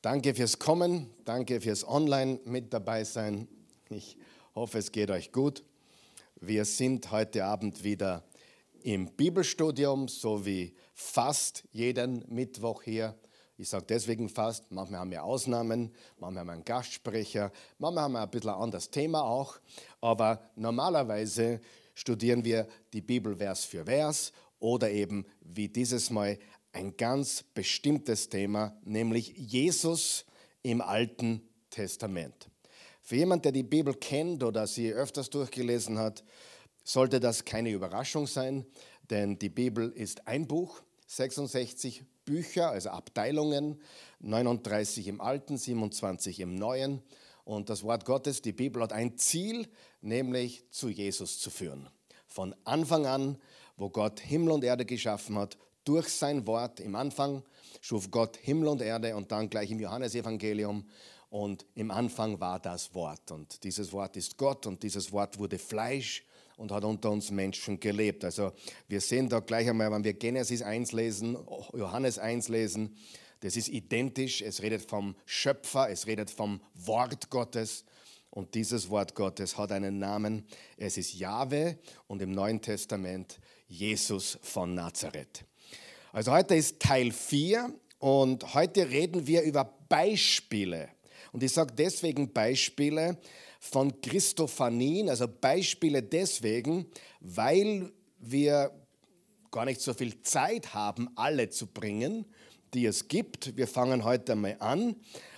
Danke fürs Kommen, danke fürs Online mit dabei sein. Ich hoffe, es geht euch gut. Wir sind heute Abend wieder im Bibelstudium, so wie fast jeden Mittwoch hier. Ich sage deswegen fast, manchmal haben wir Ausnahmen, manchmal haben wir einen Gastsprecher, manchmal haben wir ein bisschen ein anderes Thema auch. Aber normalerweise studieren wir die Bibel Vers für Vers oder eben wie dieses Mal ein ganz bestimmtes Thema, nämlich Jesus im Alten Testament. Für jemanden, der die Bibel kennt oder sie öfters durchgelesen hat, sollte das keine Überraschung sein, denn die Bibel ist ein Buch, 66 Bücher, also Abteilungen, 39 im Alten, 27 im Neuen. Und das Wort Gottes, die Bibel hat ein Ziel, nämlich zu Jesus zu führen. Von Anfang an, wo Gott Himmel und Erde geschaffen hat, durch sein Wort. Im Anfang schuf Gott Himmel und Erde und dann gleich im Johannesevangelium. Und im Anfang war das Wort. Und dieses Wort ist Gott und dieses Wort wurde Fleisch und hat unter uns Menschen gelebt. Also wir sehen da gleich einmal, wenn wir Genesis 1 lesen, Johannes 1 lesen, das ist identisch. Es redet vom Schöpfer, es redet vom Wort Gottes. Und dieses Wort Gottes hat einen Namen. Es ist Jahwe und im Neuen Testament Jesus von Nazareth. Also heute ist Teil 4 und heute reden wir über Beispiele. Und ich sage deswegen Beispiele von Christophanien, also Beispiele deswegen, weil wir gar nicht so viel Zeit haben, alle zu bringen, die es gibt. Wir fangen heute mal an.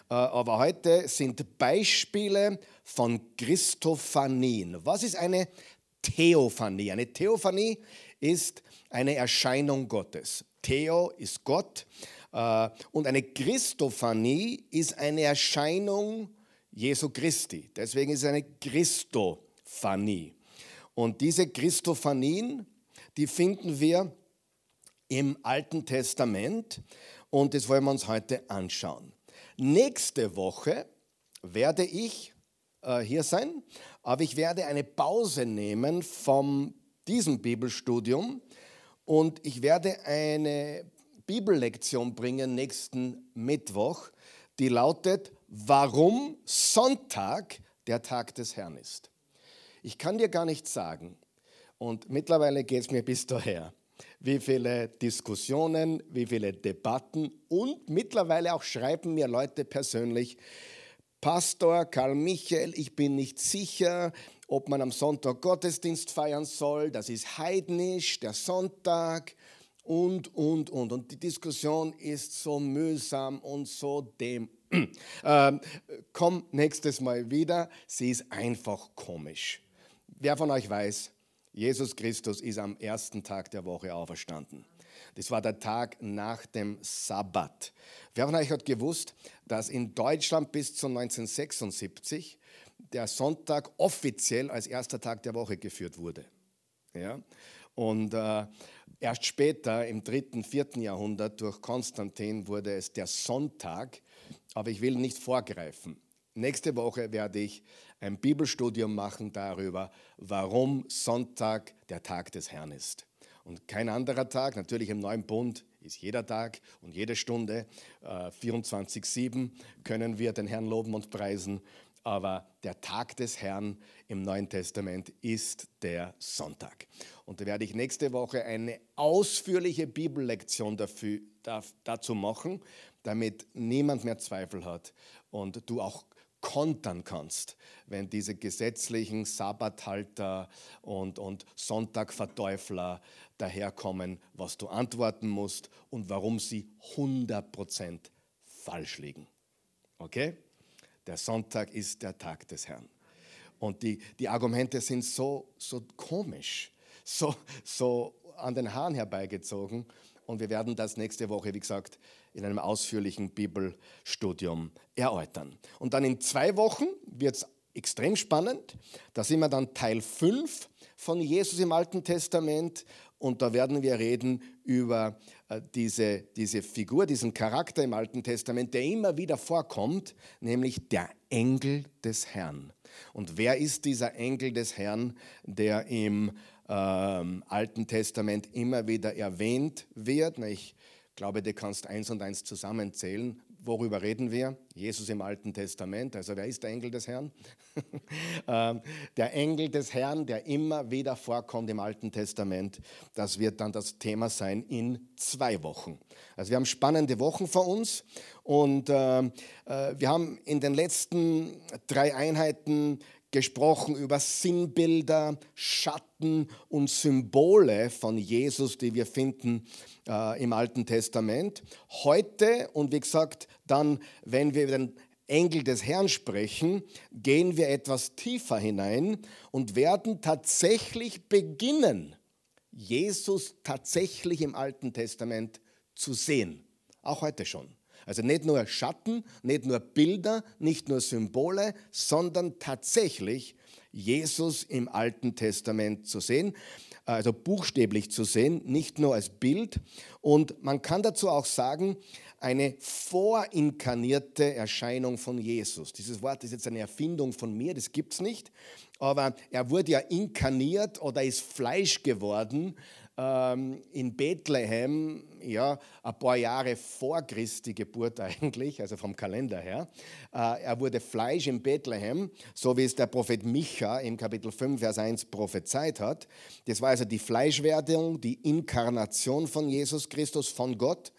Äh, aber heute sind Beispiele von Christophanien. Was ist eine Theophanie? Eine Theophanie ist eine Erscheinung Gottes. Theo ist Gott äh, und eine Christophanie ist eine Erscheinung Jesu Christi. Deswegen ist es eine Christophanie. Und diese Christophanien, die finden wir im Alten Testament und das wollen wir uns heute anschauen. Nächste Woche werde ich äh, hier sein, aber ich werde eine Pause nehmen von diesem Bibelstudium und ich werde eine Bibellektion bringen nächsten Mittwoch, die lautet, warum Sonntag der Tag des Herrn ist. Ich kann dir gar nicht sagen, und mittlerweile geht es mir bis daher, wie viele Diskussionen, wie viele Debatten und mittlerweile auch schreiben mir Leute persönlich, Pastor Karl Michael, ich bin nicht sicher, ob man am Sonntag Gottesdienst feiern soll, das ist heidnisch, der Sonntag und, und, und. Und die Diskussion ist so mühsam und so dem. Ähm, komm nächstes Mal wieder, sie ist einfach komisch. Wer von euch weiß, Jesus Christus ist am ersten Tag der Woche auferstanden. Das war der Tag nach dem Sabbat. Wer von euch hat gewusst, dass in Deutschland bis zu 1976 der Sonntag offiziell als erster Tag der Woche geführt wurde. Ja? Und äh, erst später, im dritten, vierten Jahrhundert, durch Konstantin wurde es der Sonntag. Aber ich will nicht vorgreifen. Nächste Woche werde ich ein Bibelstudium machen darüber, warum Sonntag der Tag des Herrn ist. Und kein anderer Tag, natürlich im neuen Bund ist jeder Tag und jede Stunde, äh, 24-7, können wir den Herrn loben und preisen aber der Tag des Herrn im Neuen Testament ist der Sonntag. Und da werde ich nächste Woche eine ausführliche Bibellektion dafür, dazu machen, damit niemand mehr Zweifel hat und du auch kontern kannst, wenn diese gesetzlichen Sabbathalter und, und Sonntagverteufler daherkommen, was du antworten musst und warum sie 100% falsch liegen. Okay? Der Sonntag ist der Tag des Herrn. Und die, die Argumente sind so, so komisch, so, so an den Haaren herbeigezogen. Und wir werden das nächste Woche, wie gesagt, in einem ausführlichen Bibelstudium erläutern. Und dann in zwei Wochen wird es extrem spannend. Da sind wir dann Teil 5 von Jesus im Alten Testament und da werden wir reden über äh, diese, diese Figur, diesen Charakter im Alten Testament, der immer wieder vorkommt, nämlich der Engel des Herrn. Und wer ist dieser Engel des Herrn, der im ähm, Alten Testament immer wieder erwähnt wird? Ich glaube, du kannst eins und eins zusammenzählen. worüber reden wir? Jesus im Alten Testament. Also wer ist der Engel des Herrn? Ähm, der Engel des Herrn, der immer wieder vorkommt im Alten Testament. Das wird dann das Thema sein in zwei Wochen. Also wir haben spannende Wochen vor uns und äh, äh, wir haben in den letzten drei Einheiten gesprochen über Sinnbilder, Schatten und Symbole von Jesus, die wir finden äh, im Alten Testament. Heute und wie gesagt, dann, wenn wir den Engel des Herrn sprechen, gehen wir etwas tiefer hinein und werden tatsächlich beginnen, Jesus tatsächlich im Alten Testament zu sehen. Auch heute schon. Also nicht nur Schatten, nicht nur Bilder, nicht nur Symbole, sondern tatsächlich Jesus im Alten Testament zu sehen, also buchstäblich zu sehen, nicht nur als Bild. Und man kann dazu auch sagen, eine vorinkarnierte Erscheinung von Jesus. Dieses Wort ist jetzt eine Erfindung von mir, das gibt es nicht. Aber er wurde ja inkarniert oder ist Fleisch geworden in Bethlehem, ja, ein paar Jahre vor Christi Geburt eigentlich, also vom Kalender her. Äh, er wurde Fleisch in Bethlehem, so wie es der Prophet Micha im Kapitel 5, Vers 1 prophezeit hat. Das war also die Fleischwerdung, die Inkarnation von Jesus Christus, von Gott.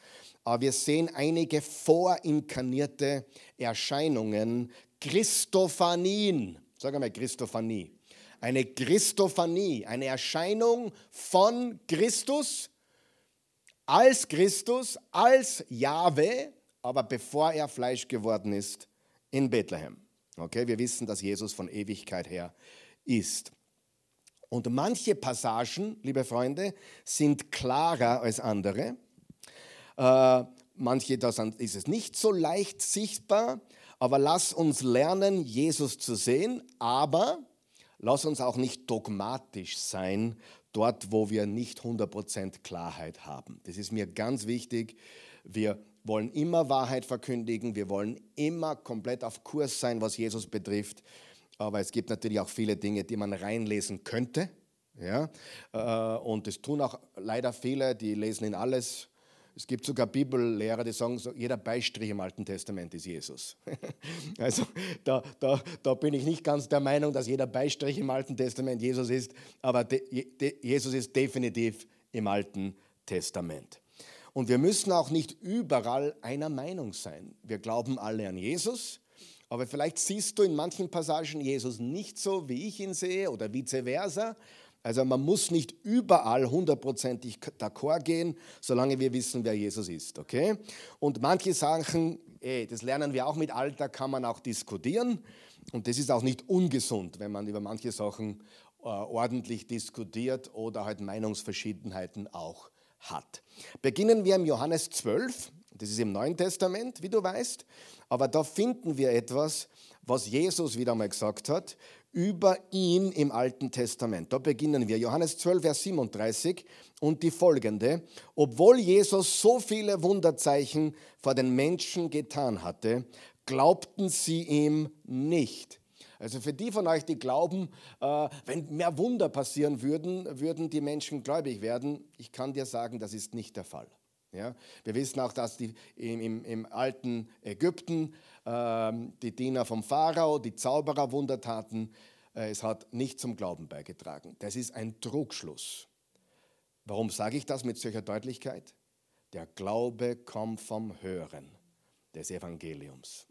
Aber wir sehen einige vorinkarnierte Erscheinungen, Christophanien. Sag einmal Christophanie eine Christophanie, eine Erscheinung von Christus als Christus, als Jahwe, aber bevor er Fleisch geworden ist in Bethlehem. Okay, wir wissen, dass Jesus von Ewigkeit her ist. Und manche Passagen, liebe Freunde, sind klarer als andere. Äh, manche, da ist es nicht so leicht sichtbar, aber lass uns lernen, Jesus zu sehen, aber Lass uns auch nicht dogmatisch sein, dort, wo wir nicht 100% Klarheit haben. Das ist mir ganz wichtig. Wir wollen immer Wahrheit verkündigen, wir wollen immer komplett auf Kurs sein, was Jesus betrifft. Aber es gibt natürlich auch viele Dinge, die man reinlesen könnte. Ja? Äh, und das tun auch leider viele, die lesen in alles es gibt sogar Bibellehrer, die sagen, jeder Beistrich im Alten Testament ist Jesus. also da, da, da bin ich nicht ganz der Meinung, dass jeder Beistrich im Alten Testament Jesus ist, aber de, de, Jesus ist definitiv im Alten Testament. Und wir müssen auch nicht überall einer Meinung sein. Wir glauben alle an Jesus, aber vielleicht siehst du in manchen Passagen Jesus nicht so, wie ich ihn sehe oder vice versa. Also man muss nicht überall hundertprozentig d'accord gehen, solange wir wissen, wer Jesus ist. Okay? Und manche Sachen, ey, das lernen wir auch mit Alter, kann man auch diskutieren. Und das ist auch nicht ungesund, wenn man über manche Sachen äh, ordentlich diskutiert oder halt Meinungsverschiedenheiten auch hat. Beginnen wir im Johannes 12, das ist im Neuen Testament, wie du weißt, aber da finden wir etwas, was Jesus wieder mal gesagt hat über ihn im Alten Testament. Da beginnen wir. Johannes 12, Vers 37 und die folgende. Obwohl Jesus so viele Wunderzeichen vor den Menschen getan hatte, glaubten sie ihm nicht. Also für die von euch, die glauben, äh, wenn mehr Wunder passieren würden, würden die Menschen gläubig werden. Ich kann dir sagen, das ist nicht der Fall. Ja? Wir wissen auch, dass die im, im, im alten Ägypten ähm, die Diener vom Pharao, die Zauberer Wunder taten. Äh, es hat nicht zum Glauben beigetragen. Das ist ein Trugschluss. Warum sage ich das mit solcher Deutlichkeit? Der Glaube kommt vom Hören des Evangeliums.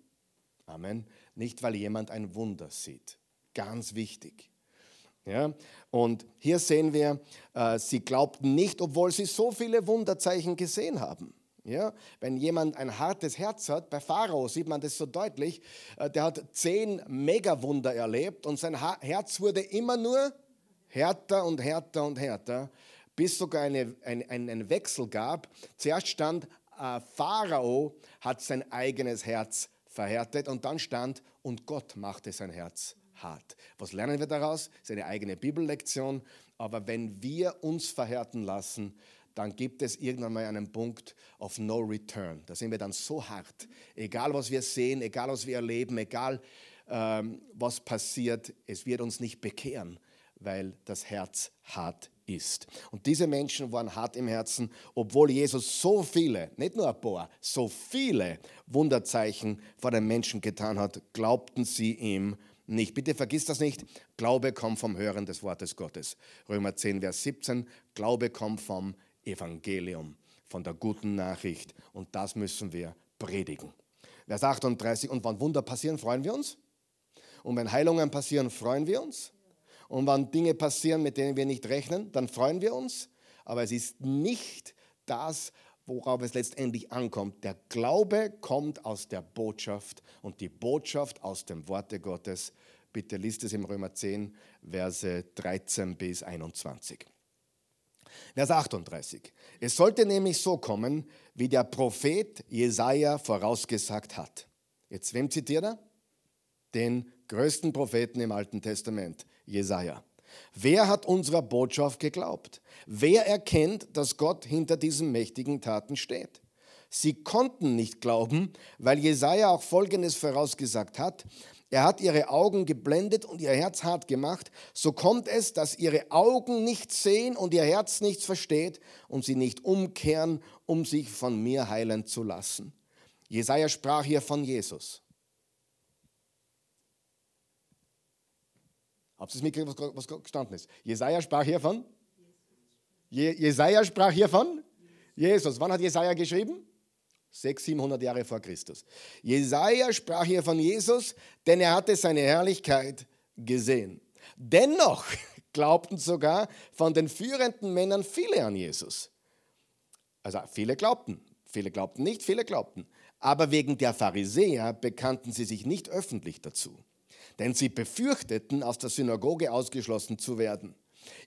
Amen. Nicht, weil jemand ein Wunder sieht. Ganz wichtig. Ja? Und hier sehen wir, äh, sie glaubten nicht, obwohl sie so viele Wunderzeichen gesehen haben. Ja, wenn jemand ein hartes Herz hat, bei Pharao sieht man das so deutlich, äh, der hat zehn Megawunder erlebt und sein Herz wurde immer nur härter und härter und härter, bis sogar eine, ein, einen Wechsel gab. Zuerst stand, äh, Pharao hat sein eigenes Herz verhärtet und dann stand, und Gott machte sein Herz hart. Was lernen wir daraus? Das ist eine eigene Bibellektion. Aber wenn wir uns verhärten lassen, dann gibt es irgendwann mal einen Punkt of no return. Da sind wir dann so hart. Egal was wir sehen, egal was wir erleben, egal ähm, was passiert, es wird uns nicht bekehren, weil das Herz hart ist. Und diese Menschen waren hart im Herzen, obwohl Jesus so viele, nicht nur ein paar, so viele Wunderzeichen vor den Menschen getan hat, glaubten sie ihm nicht. Bitte vergiss das nicht. Glaube kommt vom Hören des Wortes Gottes. Römer 10, Vers 17. Glaube kommt vom Evangelium, von der guten Nachricht. Und das müssen wir predigen. Vers 38. Und wenn Wunder passieren, freuen wir uns. Und wenn Heilungen passieren, freuen wir uns. Und wenn Dinge passieren, mit denen wir nicht rechnen, dann freuen wir uns. Aber es ist nicht das, worauf es letztendlich ankommt. Der Glaube kommt aus der Botschaft und die Botschaft aus dem Worte Gottes. Bitte liest es im Römer 10, Verse 13 bis 21. Vers 38. Es sollte nämlich so kommen, wie der Prophet Jesaja vorausgesagt hat. Jetzt, wem zitiert er? Den größten Propheten im Alten Testament, Jesaja. Wer hat unserer Botschaft geglaubt? Wer erkennt, dass Gott hinter diesen mächtigen Taten steht? Sie konnten nicht glauben, weil Jesaja auch Folgendes vorausgesagt hat. Er hat ihre Augen geblendet und ihr Herz hart gemacht. So kommt es, dass ihre Augen nichts sehen und ihr Herz nichts versteht und sie nicht umkehren, um sich von mir heilen zu lassen. Jesaja sprach hier von Jesus. Habt ihr es mitgekriegt, was gestanden ist? Jesaja sprach hiervon? Je, Jesaja sprach hiervon? Jesus. Wann hat Jesaja geschrieben? 600, 700 Jahre vor Christus. Jesaja sprach hier von Jesus, denn er hatte seine Herrlichkeit gesehen. Dennoch glaubten sogar von den führenden Männern viele an Jesus. Also viele glaubten, viele glaubten nicht, viele glaubten. Aber wegen der Pharisäer bekannten sie sich nicht öffentlich dazu denn sie befürchteten, aus der Synagoge ausgeschlossen zu werden.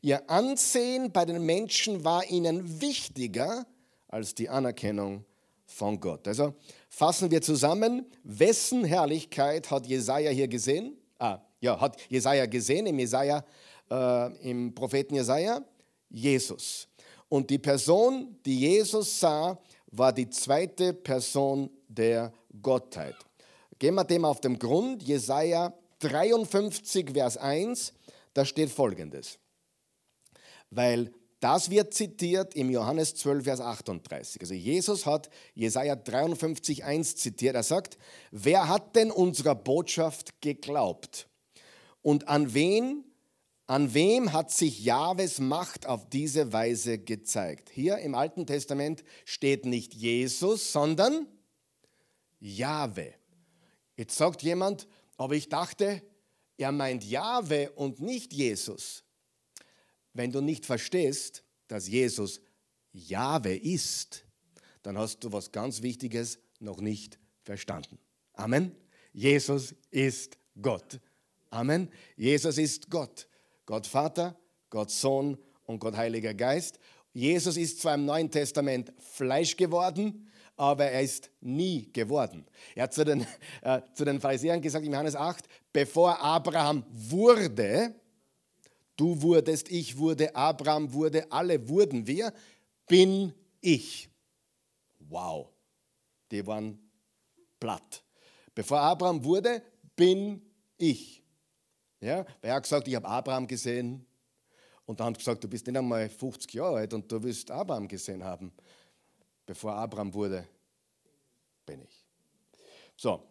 Ihr Ansehen bei den Menschen war ihnen wichtiger als die Anerkennung von Gott. Also fassen wir zusammen, wessen Herrlichkeit hat Jesaja hier gesehen? Ah, ja, hat Jesaja gesehen im Jesaja, äh, im Propheten Jesaja? Jesus. Und die Person, die Jesus sah, war die zweite Person der Gottheit. Gehen wir dem auf den Grund. Jesaja 53, Vers 1, da steht folgendes. Weil das wird zitiert im Johannes 12, Vers 38. Also Jesus hat Jesaja 53, 1 zitiert. Er sagt, wer hat denn unserer Botschaft geglaubt? Und an wen, an wem hat sich Jahwes Macht auf diese Weise gezeigt? Hier im Alten Testament steht nicht Jesus, sondern Jahwe. Jetzt sagt jemand, aber ich dachte, er meint Jahwe und nicht Jesus. Wenn du nicht verstehst, dass Jesus Jahwe ist, dann hast du was ganz Wichtiges noch nicht verstanden. Amen. Jesus ist Gott. Amen. Jesus ist Gott. Gott Vater, Gott Sohn und Gott Heiliger Geist. Jesus ist zwar im Neuen Testament Fleisch geworden, aber er ist nie geworden. Er hat zu den, äh, zu den Pharisäern gesagt in Johannes 8, bevor Abraham wurde, du wurdest, ich wurde, Abraham wurde, alle wurden wir, bin ich. Wow, die waren platt. Bevor Abraham wurde, bin ich. Ja, er hat gesagt, ich habe Abraham gesehen. Und dann haben sie gesagt, du bist nicht einmal 50 Jahre alt und du wirst Abraham gesehen haben bevor Abraham wurde, bin ich. So,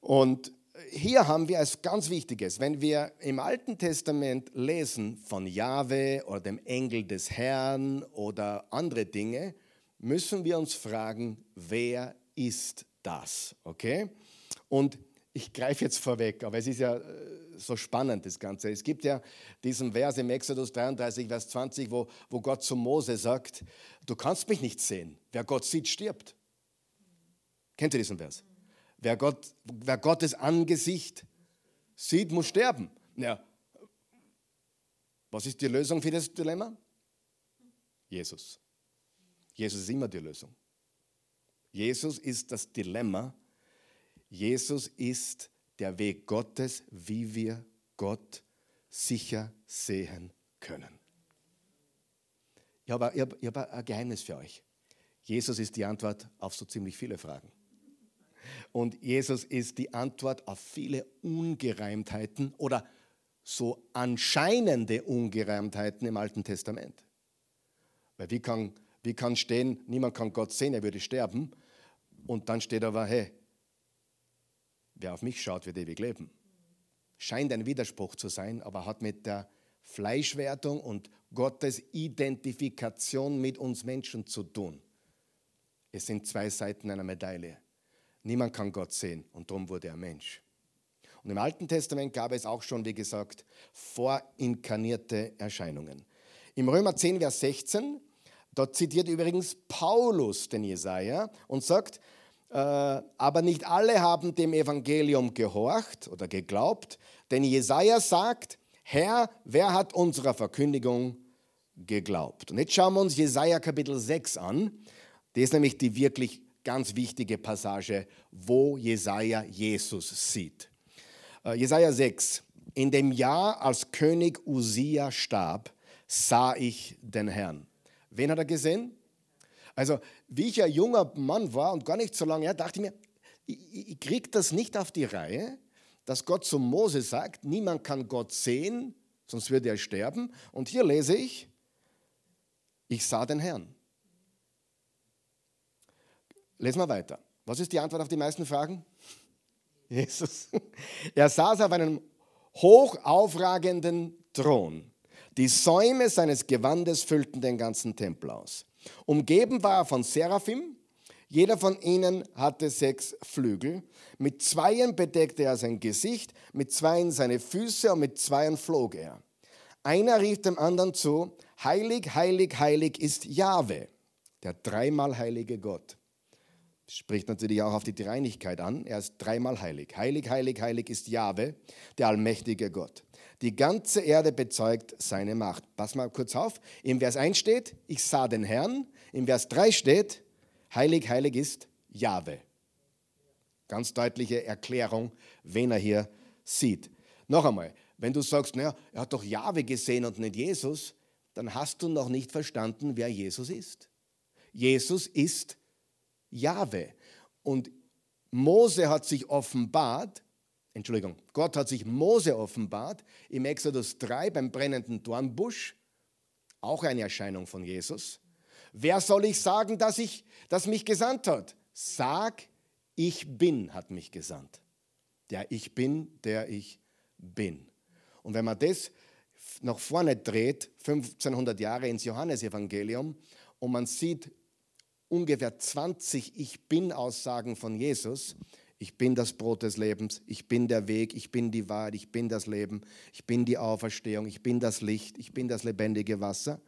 und hier haben wir als ganz Wichtiges, wenn wir im Alten Testament lesen von Jahwe oder dem Engel des Herrn oder andere Dinge, müssen wir uns fragen, wer ist das? Okay? Und ich greife jetzt vorweg, aber es ist ja äh, so spannend, das Ganze. Es gibt ja diesen Vers im Exodus 33, Vers 20, wo, wo Gott zu Mose sagt, du kannst mich nicht sehen. Wer Gott sieht, stirbt. Kennt ihr diesen Vers? Wer, Gott, wer Gottes Angesicht sieht, muss sterben. Ja. Was ist die Lösung für das Dilemma? Jesus. Jesus ist immer die Lösung. Jesus ist das Dilemma, Jesus ist der Weg Gottes, wie wir Gott sicher sehen können. Ich habe, ich habe, ich habe ein Geheimnis für euch. Jesus ist die Antwort auf so ziemlich viele Fragen. Und Jesus ist die Antwort auf viele Ungereimtheiten oder so anscheinende Ungereimtheiten im Alten Testament. Weil wie kann, wie kann stehen, niemand kann Gott sehen, er würde sterben. Und dann steht aber, hey, wer auf mich schaut, wird ewig leben. Scheint ein Widerspruch zu sein, aber hat mit der Fleischwertung und Gottes Identifikation mit uns Menschen zu tun. Es sind zwei Seiten einer Medaille. Niemand kann Gott sehen und darum wurde er Mensch. Und im Alten Testament gab es auch schon, wie gesagt, vorinkarnierte Erscheinungen. Im Römer 10, Vers 16, dort zitiert übrigens Paulus den Jesaja und sagt, äh, aber nicht alle haben dem Evangelium gehorcht oder geglaubt, denn Jesaja sagt, Herr, wer hat unserer Verkündigung geglaubt? Und jetzt schauen wir uns Jesaja Kapitel 6 an. Das ist nämlich die wirklich ganz wichtige Passage, wo Jesaja Jesus sieht. Äh, Jesaja 6. In dem Jahr, als König Usia starb, sah ich den Herrn. Wen hat er gesehen? Also, wie ich ein junger Mann war und gar nicht so lange her, dachte ich mir, ich, ich kriege das nicht auf die Reihe, dass Gott zu Mose sagt, niemand kann Gott sehen, sonst würde er sterben. Und hier lese ich, ich sah den Herrn. Lesen wir weiter. Was ist die Antwort auf die meisten Fragen? Jesus. Er saß auf einem hochaufragenden Thron. Die Säume seines Gewandes füllten den ganzen Tempel aus. Umgeben war er von Seraphim. Jeder von ihnen hatte sechs Flügel. Mit zweien bedeckte er sein Gesicht, mit zweien seine Füße und mit zweien flog er. Einer rief dem anderen zu, heilig, heilig, heilig ist Jahwe, der dreimal heilige Gott spricht natürlich auch auf die Dreinigkeit an. Er ist dreimal heilig. Heilig, heilig, heilig ist Jahwe, der allmächtige Gott. Die ganze Erde bezeugt seine Macht. Pass mal kurz auf. Im Vers 1 steht, ich sah den Herrn. Im Vers 3 steht, heilig, heilig ist Jahwe. Ganz deutliche Erklärung, wen er hier sieht. Noch einmal, wenn du sagst, naja, er hat doch Jahwe gesehen und nicht Jesus, dann hast du noch nicht verstanden, wer Jesus ist. Jesus ist Jahwe. Und Mose hat sich offenbart, Entschuldigung, Gott hat sich Mose offenbart im Exodus 3 beim brennenden Dornbusch, auch eine Erscheinung von Jesus. Wer soll ich sagen, dass, ich, dass mich gesandt hat? Sag, ich bin, hat mich gesandt. Der ich bin, der ich bin. Und wenn man das nach vorne dreht, 1500 Jahre ins Johannesevangelium, und man sieht ungefähr 20 Ich bin-Aussagen von Jesus. Ich bin das Brot des Lebens, ich bin der Weg, ich bin die Wahrheit, ich bin das Leben, ich bin die Auferstehung, ich bin das Licht, ich bin das lebendige Wasser.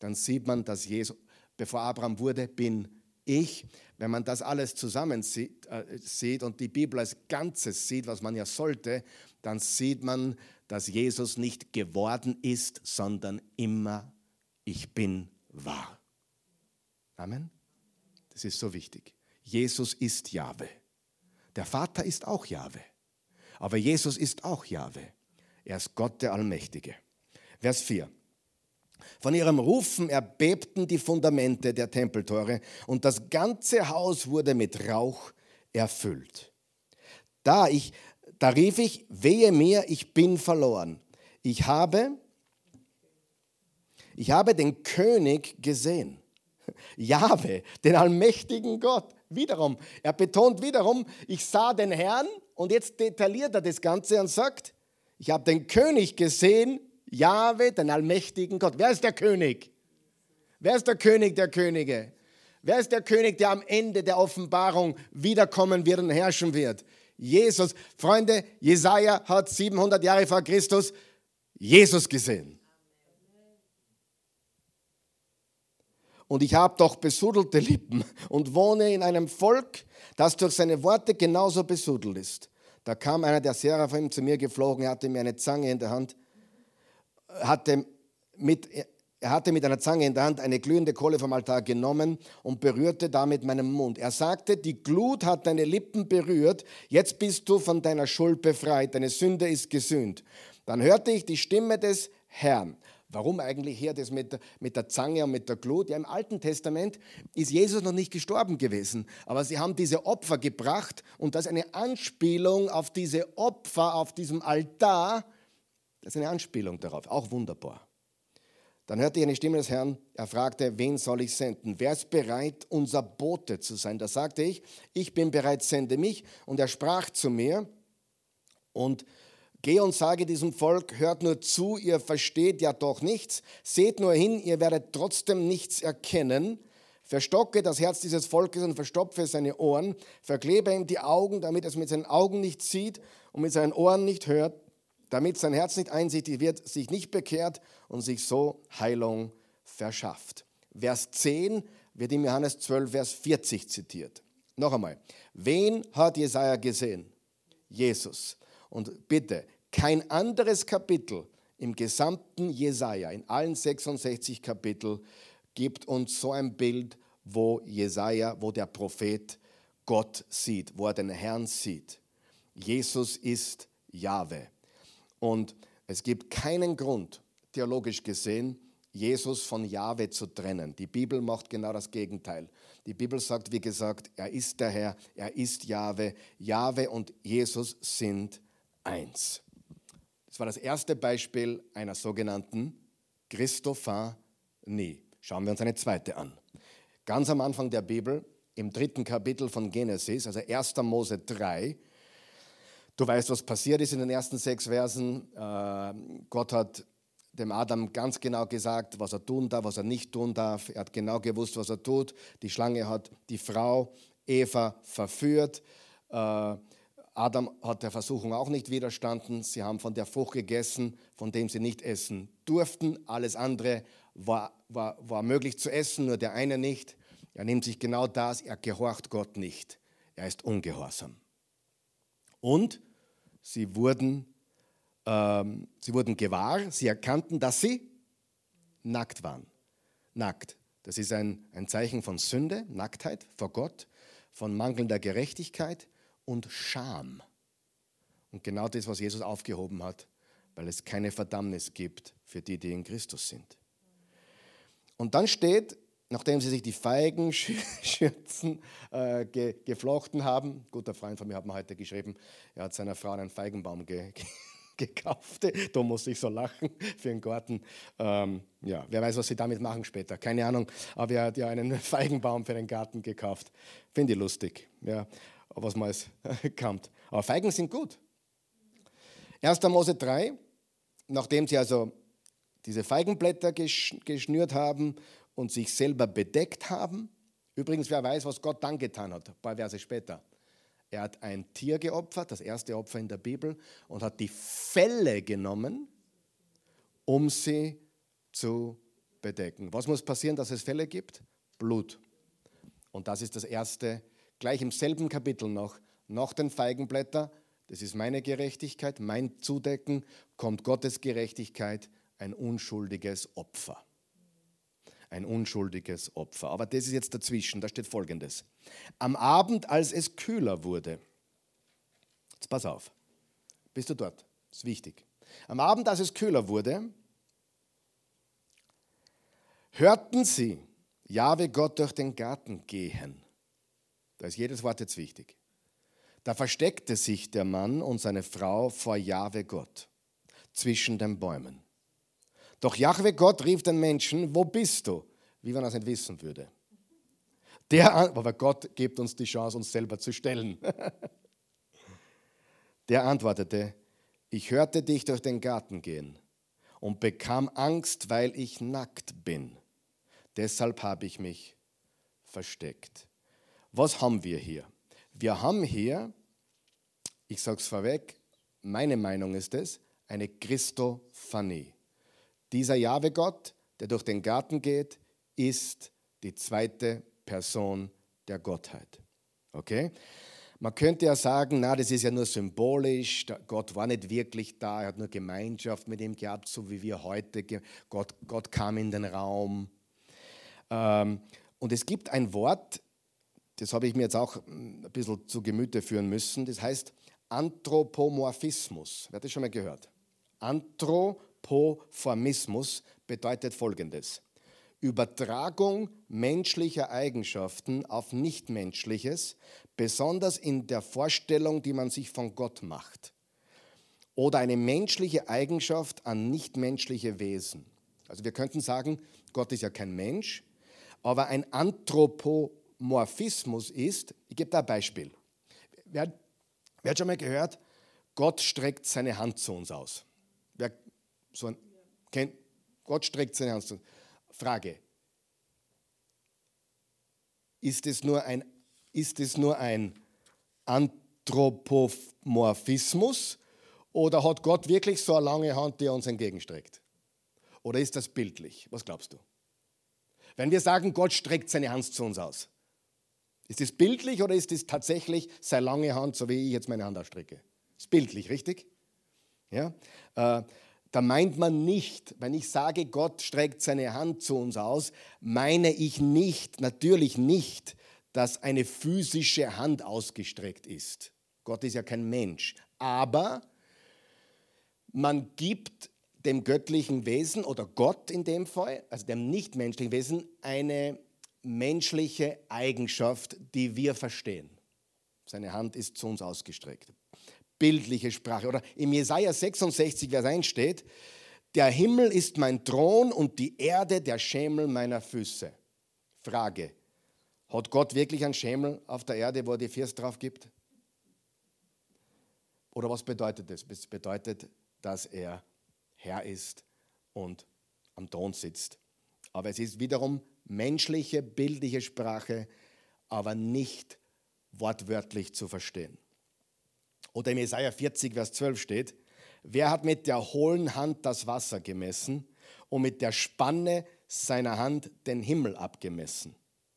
Dann sieht man, dass Jesus, bevor Abraham wurde, bin ich. Wenn man das alles zusammen sieht, äh, sieht und die Bibel als Ganzes sieht, was man ja sollte, dann sieht man, dass Jesus nicht geworden ist, sondern immer ich bin wahr. Amen. Das ist so wichtig. Jesus ist Jahwe. Der Vater ist auch Jahwe. Aber Jesus ist auch Jahwe. Er ist Gott der Allmächtige. Vers 4. Von ihrem Rufen erbebten die Fundamente der Tempeltore und das ganze Haus wurde mit Rauch erfüllt. Da, ich, da rief ich, wehe mir, ich bin verloren. Ich habe, ich habe den König gesehen Jahwe, den allmächtigen Gott. Wiederum, er betont wiederum, ich sah den Herrn und jetzt detailliert er das Ganze und sagt, ich habe den König gesehen, Jahwe, den allmächtigen Gott. Wer ist der König? Wer ist der König der Könige? Wer ist der König, der am Ende der Offenbarung wiederkommen wird und herrschen wird? Jesus. Freunde, Jesaja hat 700 Jahre vor Christus Jesus gesehen. und ich habe doch besudelte Lippen und wohne in einem Volk, das durch seine Worte genauso besudelt ist. Da kam einer der Seraphim zu mir geflogen, er hatte mir eine Zange in der Hand, hatte mit, er hatte mit einer Zange in der Hand eine glühende Kohle vom Altar genommen und berührte damit meinen Mund. Er sagte, die Glut hat deine Lippen berührt, jetzt bist du von deiner Schuld befreit, deine Sünde ist gesühnt. Dann hörte ich die Stimme des Herrn. Warum eigentlich hier das mit, mit der Zange und mit der Glut? Ja, im Alten Testament ist Jesus noch nicht gestorben gewesen, aber sie haben diese Opfer gebracht und das ist eine Anspielung auf diese Opfer auf diesem Altar, Das ist eine Anspielung darauf, auch wunderbar. Dann hörte ich eine Stimme des Herrn, er fragte, wen soll ich senden? Wer ist bereit, unser Bote zu sein? Da sagte ich, ich bin bereit, sende mich. Und er sprach zu mir und Geh und sage diesem Volk, hört nur zu, ihr versteht ja doch nichts, seht nur hin, ihr werdet trotzdem nichts erkennen. Verstocke das Herz dieses Volkes und verstopfe seine Ohren, verklebe ihm die Augen, damit es mit seinen Augen nicht sieht und mit seinen Ohren nicht hört, damit sein Herz nicht einsichtig wird, sich nicht bekehrt und sich so Heilung verschafft. Vers 10 wird in Johannes 12, Vers 40 zitiert. Noch einmal, wen hat Jesaja gesehen? Jesus. Und bitte, kein anderes Kapitel im gesamten Jesaja, in allen 66 Kapitel, gibt uns so ein Bild, wo Jesaja, wo der Prophet Gott sieht, wo er den Herrn sieht. Jesus ist Jahwe. Und es gibt keinen Grund, theologisch gesehen, Jesus von Jahwe zu trennen. Die Bibel macht genau das Gegenteil. Die Bibel sagt, wie gesagt, er ist der Herr, er ist Jahwe. Jahwe und Jesus sind eins. Das war das erste Beispiel einer sogenannten Christophanie. Schauen wir uns eine zweite an. Ganz am Anfang der Bibel, im dritten Kapitel von Genesis, also 1. Mose 3, Du weißt, was passiert ist in den ersten sechs Versen. Äh, Gott hat dem Adam ganz genau gesagt, was er tun darf, was er nicht tun darf. Er hat genau gewusst, was er tut. Die Schlange hat die Frau Eva verführt. Äh, Adam hat der Versuchung auch nicht widerstanden. Sie haben von der Frucht gegessen, von dem sie nicht essen durften. Alles andere war, war, war möglich zu essen, nur der eine nicht. Er nimmt sich genau das, er gehorcht Gott nicht. Er ist ungehorsam. Und sie wurden, ähm, sie wurden gewahr, sie erkannten, dass sie nackt waren. Nackt. Das ist ein, ein Zeichen von Sünde, Nacktheit vor Gott, von mangelnder Gerechtigkeit und Scham. Und genau das, was Jesus aufgehoben hat, weil es keine Verdammnis gibt für die, die in Christus sind. Und dann steht, nachdem sie sich die Feigenschürzen äh, ge, geflochten haben, guter Freund von mir hat mir heute geschrieben, er hat seiner Frau einen Feigenbaum ge, ge, gekauft. Da muss ich so lachen für den Garten. Ähm, ja, wer weiß, was sie damit machen später. Keine Ahnung. Aber er hat ja einen Feigenbaum für den Garten gekauft. Finde ich lustig. Ja was man als kommt. Aber Feigen sind gut. 1. Mose 3, nachdem sie also diese Feigenblätter geschnürt haben und sich selber bedeckt haben. Übrigens, wer weiß, was Gott dann getan hat, ein paar Verse später. Er hat ein Tier geopfert, das erste Opfer in der Bibel, und hat die Felle genommen, um sie zu bedecken. Was muss passieren, dass es Fälle gibt? Blut. Und das ist das erste gleich im selben Kapitel noch, nach den Feigenblätter, das ist meine Gerechtigkeit, mein Zudecken, kommt Gottes Gerechtigkeit, ein unschuldiges Opfer. Ein unschuldiges Opfer. Aber das ist jetzt dazwischen, da steht folgendes. Am Abend, als es kühler wurde, jetzt pass auf, bist du dort? Ist wichtig. Am Abend, als es kühler wurde, hörten sie Jahwe Gott durch den Garten gehen. Da ist jedes Wort jetzt wichtig. Da versteckte sich der Mann und seine Frau vor Jahwe Gott zwischen den Bäumen. Doch Jahwe Gott rief den Menschen, wo bist du? Wie man das nicht wissen würde. Der, aber Gott gibt uns die Chance, uns selber zu stellen. Der antwortete, ich hörte dich durch den Garten gehen und bekam Angst, weil ich nackt bin. Deshalb habe ich mich versteckt. Was haben wir hier? Wir haben hier, ich sage es vorweg, meine Meinung ist es, eine Christophanie. Dieser Jahwe-Gott, der durch den Garten geht, ist die zweite Person der Gottheit. Okay? Man könnte ja sagen, na, das ist ja nur symbolisch, Gott war nicht wirklich da, er hat nur Gemeinschaft mit ihm gehabt, so wie wir heute, Gott, Gott kam in den Raum. Ähm, und es gibt ein Wort, das habe ich mir jetzt auch hm, ein bisschen zu Gemüte führen müssen. Das heißt Anthropomorphismus. Wer hat das schon mal gehört? Anthropomorphismus bedeutet folgendes. Übertragung menschlicher Eigenschaften auf Nichtmenschliches, besonders in der Vorstellung, die man sich von Gott macht. oder eine menschliche Eigenschaft an nichtmenschliche Wesen. Also wir könnten sagen, Gott ist ja kein Mensch, aber ein Anthropomorphismus ist, ich gebe da ein Beispiel. Wer, wer hat schon mal gehört, Gott streckt seine Hand zu uns aus? So ein, kennt, Gott streckt seine Hand. Frage, ist es nur ein, ist es nur ein Anthropomorphismus oder hat Gott wirklich so eine lange Hand, die er uns entgegenstreckt? Oder ist das bildlich? Was glaubst du? Wenn wir sagen, Gott streckt seine Hand zu uns aus, ist es bildlich oder ist es tatsächlich seine lange Hand, so wie ich jetzt meine Hand ausstrecke? Ist bildlich, richtig? Ja? Da meint man nicht, wenn ich sage, Gott streckt seine Hand zu uns aus, meine ich nicht, natürlich nicht, dass eine physische Hand ausgestreckt ist. Gott ist ja kein Mensch. Aber man gibt dem göttlichen Wesen oder Gott in dem Fall, also dem nichtmenschlichen Wesen, eine menschliche Eigenschaft, die wir verstehen. Seine Hand ist zu uns ausgestreckt. Bildliche Sprache. Oder im Jesaja 66, Vers 1 steht: Der Himmel ist mein Thron und die Erde der Schemel meiner Füße. Frage: Hat Gott wirklich einen Schemel auf der Erde, wo er die Füße drauf gibt? Oder was bedeutet das? Es bedeutet, dass er Herr ist und am Thron sitzt. Aber es ist wiederum menschliche, bildliche Sprache, aber nicht wortwörtlich zu verstehen. Oder im Jesaja 40, Vers 12 steht: Wer hat mit der hohlen Hand das Wasser gemessen und mit der Spanne seiner Hand den Himmel abgemessen?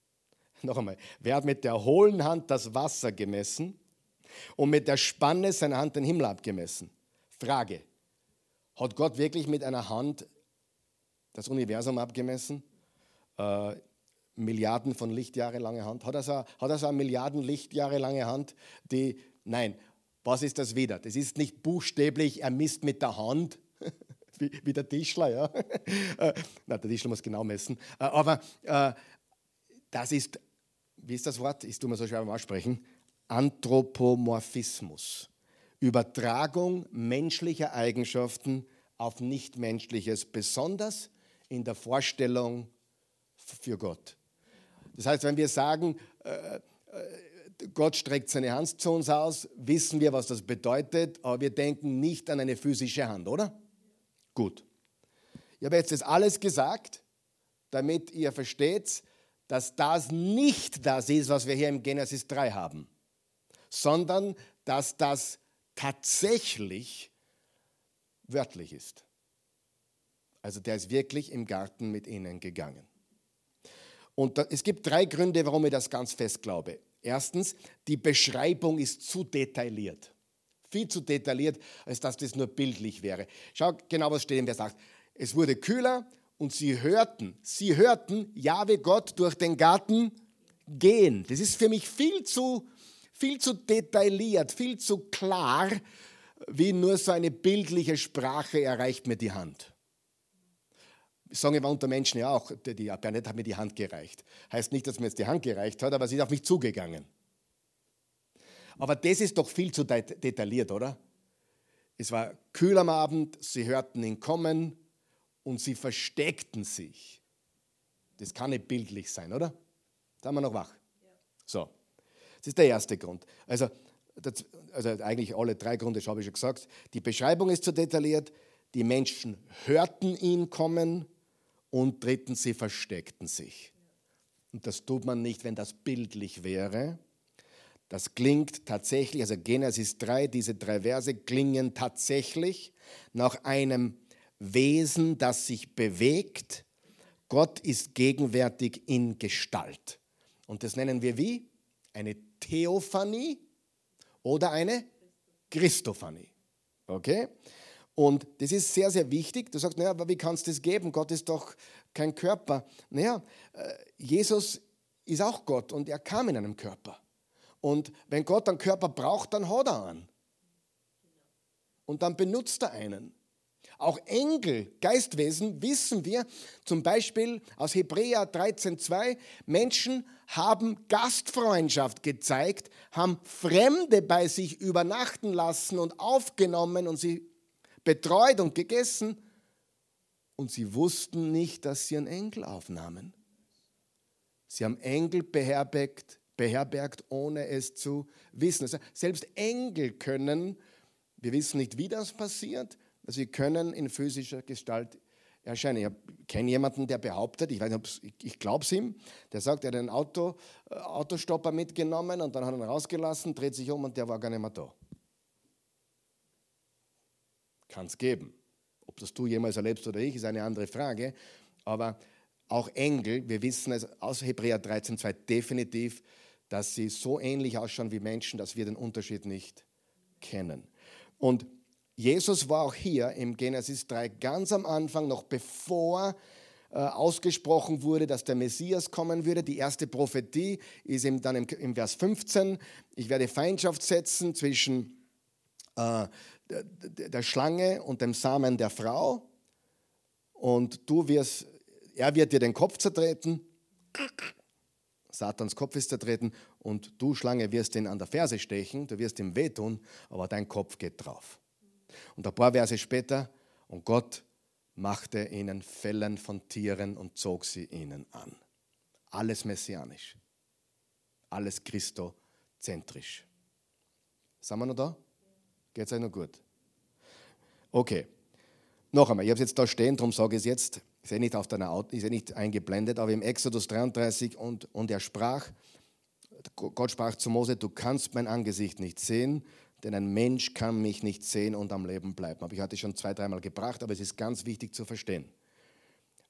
Noch einmal, wer hat mit der hohlen Hand das Wasser gemessen und mit der Spanne seiner Hand den Himmel abgemessen? Frage: hat Gott wirklich mit einer Hand das Universum abgemessen? Äh, Milliarden von Lichtjahre lange Hand? Hat er, so, hat er so eine Milliarden Lichtjahre lange Hand, die, nein, was ist das wieder? Das ist nicht buchstäblich, er misst mit der Hand, wie, wie, der Tischler, ja. äh, na, der Tischler muss genau messen. Äh, aber äh, das ist, wie ist das Wort? Ich tue mir so schwer beim Aussprechen. Anthropomorphismus. Übertragung menschlicher Eigenschaften auf Nichtmenschliches, besonders in der Vorstellung für Gott. Das heißt, wenn wir sagen, äh, äh, Gott streckt seine Hand zu uns aus, wissen wir, was das bedeutet, aber wir denken nicht an eine physische Hand, oder? Gut. Ich habe jetzt das alles gesagt, damit ihr versteht, dass das nicht das ist, was wir hier im Genesis 3 haben, sondern dass das tatsächlich wörtlich ist. Also der ist wirklich im Garten mit ihnen gegangen. Und es gibt drei Gründe, warum ich das ganz fest glaube. Erstens, die Beschreibung ist zu detailliert. Viel zu detailliert, als dass das nur bildlich wäre. Schau genau, was steht im Vers 8. Es wurde kühler und sie hörten, sie hörten Jahwe Gott durch den Garten gehen. Das ist für mich viel zu viel zu detailliert, viel zu klar, wie nur so eine bildliche Sprache erreicht mir die Hand. Ich sage immer unter Menschen ja auch, die, Bernette hat mir die Hand gereicht. Heißt nicht, dass mir jetzt die Hand gereicht hat, aber sie ist auf mich zugegangen. Aber das ist doch viel zu detailliert, oder? Es war kühl am Abend, sie hörten ihn kommen und sie versteckten sich. Das kann nicht bildlich sein, oder? Da haben wir noch wach. So. Das ist der erste Grund. Also, das, also eigentlich alle drei Gründe habe ich schon gesagt. Die Beschreibung ist zu detailliert, die Menschen hörten ihn kommen und drittens, sie versteckten sich. Und das tut man nicht, wenn das bildlich wäre. Das klingt tatsächlich, also Genesis 3, diese drei Verse klingen tatsächlich nach einem Wesen, das sich bewegt. Gott ist gegenwärtig in Gestalt. Und das nennen wir wie? Eine Theophanie oder eine Christophanie. Okay? Und das ist sehr, sehr wichtig. Du sagst, naja, aber wie kannst du das geben? Gott ist doch kein Körper. Naja, äh, Jesus ist auch Gott und er kam in einem Körper. Und wenn Gott einen Körper braucht, dann hat er einen. Und dann benutzt er einen. Auch Engel, Geistwesen, wissen wir zum Beispiel aus Hebräer 13,2, Menschen haben Gastfreundschaft gezeigt, haben Fremde bei sich übernachten lassen und aufgenommen und sie betreut und gegessen. Und sie wussten nicht, dass sie einen Engel aufnahmen. Sie haben Engel beherbergt, beherbergt ohne es zu wissen. Also selbst Engel können, wir wissen nicht, wie das passiert, sie können in physischer Gestalt erscheinen. Ich kenne jemanden, der behauptet, ich, ich, ich glaube es ihm, der sagt, er hat einen Auto, äh, Autostopper mitgenommen und dann hat er ihn rausgelassen, dreht sich um und der war gar nicht mehr da. Kann es geben. Ob das du jemals erlebst oder ich, ist eine andere Frage. Aber auch Engel, wir wissen es aus Hebräer 13,2 definitiv, dass sie so ähnlich ausschauen wie Menschen, dass wir den Unterschied nicht kennen. Und Jesus war auch hier im Genesis 3 ganz am Anfang, noch bevor äh, ausgesprochen wurde, dass der Messias kommen würde. Die erste Prophetie ist im, dann im, im, Vers 15. Ich werde Feindschaft setzen zwischen äh, der, Schlange und dem Samen der Frau. Und du wirst er wird dir den Kopf zertreten. Satans Kopf ist zertreten und du, Schlange, wirst ihn an der Ferse stechen, du wirst ihm wehtun, aber dein Kopf geht drauf. Und ein paar Verse später, und Gott machte ihnen Fellen von Tieren und zog sie ihnen an. Alles messianisch, alles christozentrisch. Sind wir noch da? Geht es euch noch gut? Okay, noch einmal, ich habe es jetzt da stehen, darum sage ich es jetzt. Ist ja nicht, auf deiner Auto, ist ja nicht eingeblendet, aber im Exodus 33 und, und er sprach, Gott sprach zu Mose, du kannst mein Angesicht nicht sehen, denn ein Mensch kann mich nicht sehen und am Leben bleiben. Habe ich heute schon zwei, dreimal gebracht, aber es ist ganz wichtig zu verstehen.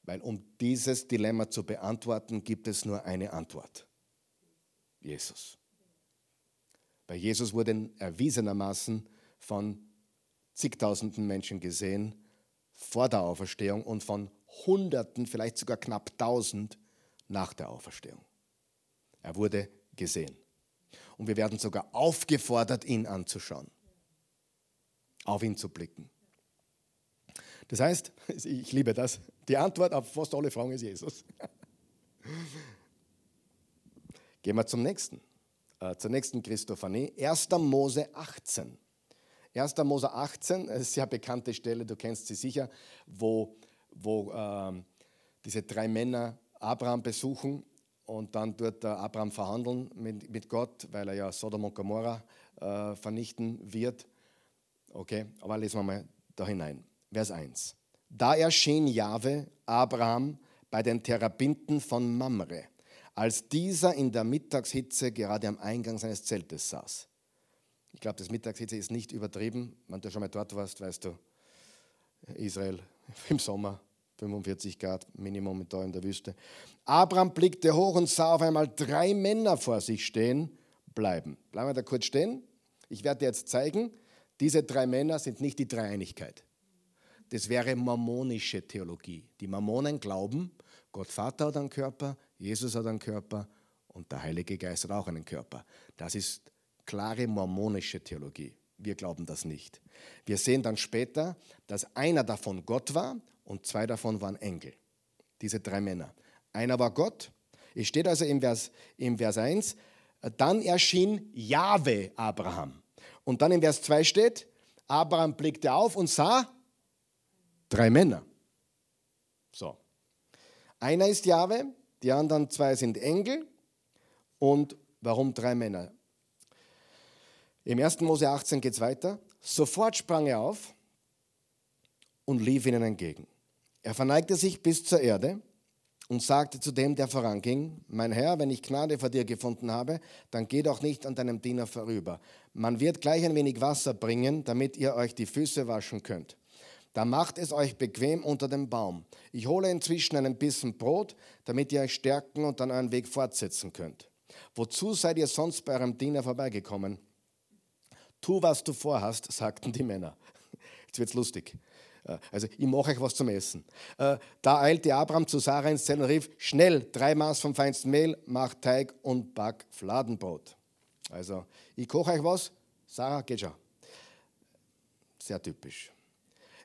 Weil um dieses Dilemma zu beantworten, gibt es nur eine Antwort. Jesus. Bei Jesus wurde erwiesenermaßen von zigtausenden Menschen gesehen vor der Auferstehung und von Hunderten, vielleicht sogar knapp tausend nach der Auferstehung. Er wurde gesehen. Und wir werden sogar aufgefordert, ihn anzuschauen, auf ihn zu blicken. Das heißt, ich liebe das, die Antwort auf fast alle Fragen ist Jesus. Gehen wir zum nächsten, äh, zur nächsten Christophanie, 1. Mose 18. 1. Mose 18, eine sehr bekannte Stelle, du kennst sie sicher, wo wo äh, diese drei Männer Abraham besuchen und dann dort Abraham verhandeln mit, mit Gott, weil er ja Sodom und Gomorra äh, vernichten wird. Okay, aber lesen wir mal da hinein. Vers 1. Da erschien Jahwe Abraham bei den Terabinten von Mamre, als dieser in der Mittagshitze gerade am Eingang seines Zeltes saß. Ich glaube, das Mittagshitze ist nicht übertrieben. Wenn du schon mal dort warst, weißt du, Israel im Sommer 45 Grad Minimum da in der Wüste. Abraham blickte hoch und sah auf einmal drei Männer vor sich stehen bleiben. Bleiben wir da kurz stehen. Ich werde dir jetzt zeigen, diese drei Männer sind nicht die Dreieinigkeit. Das wäre mormonische Theologie. Die Mormonen glauben, Gott Vater hat einen Körper, Jesus hat einen Körper und der Heilige Geist hat auch einen Körper. Das ist klare mormonische Theologie. Wir glauben das nicht. Wir sehen dann später, dass einer davon Gott war und zwei davon waren Engel. Diese drei Männer. Einer war Gott. Es steht also im Vers, im Vers 1, dann erschien Jahwe Abraham. Und dann im Vers 2 steht, Abraham blickte auf und sah drei Männer. So. Einer ist Jahwe, die anderen zwei sind Engel. Und warum drei Männer? Im 1. Mose 18 geht es weiter. Sofort sprang er auf und lief ihnen entgegen. Er verneigte sich bis zur Erde und sagte zu dem, der voranging, mein Herr, wenn ich Gnade vor dir gefunden habe, dann geh doch nicht an deinem Diener vorüber. Man wird gleich ein wenig Wasser bringen, damit ihr euch die Füße waschen könnt. Da macht es euch bequem unter dem Baum. Ich hole inzwischen einen Bissen Brot, damit ihr euch stärken und dann euren Weg fortsetzen könnt. Wozu seid ihr sonst bei eurem Diener vorbeigekommen? Tu, was du vorhast, sagten die Männer. Jetzt wird's lustig. Äh, also, ich mache euch was zum Essen. Äh, da eilte Abraham zu Sarah ins Zelt und rief: Schnell, drei Maß vom feinsten Mehl, mach Teig und back Fladenbrot. Also, ich koche euch was. Sarah, geht schon. Sehr typisch.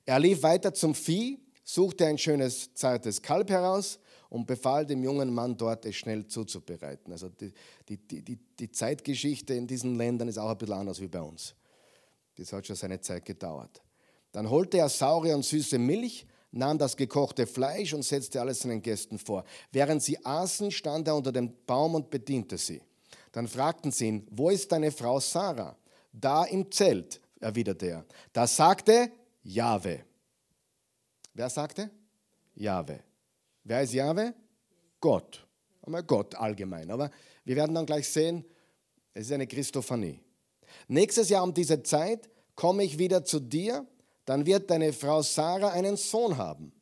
Er lief weiter zum Vieh, suchte ein schönes, zartes Kalb heraus und befahl dem jungen Mann dort, es schnell zuzubereiten. Also die, die, die, die Zeitgeschichte in diesen Ländern ist auch ein bisschen anders wie bei uns. Das hat schon seine Zeit gedauert. Dann holte er saure und süße Milch, nahm das gekochte Fleisch und setzte alles seinen Gästen vor. Während sie aßen, stand er unter dem Baum und bediente sie. Dann fragten sie ihn, wo ist deine Frau Sarah? Da im Zelt, erwiderte er. Da sagte Jahwe. Wer sagte? Jahwe. Wer ist Jahwe? Gott. Einmal Gott allgemein. Aber wir werden dann gleich sehen, es ist eine Christophanie. Nächstes Jahr um diese Zeit komme ich wieder zu dir dann wird deine Frau Sarah einen Sohn haben.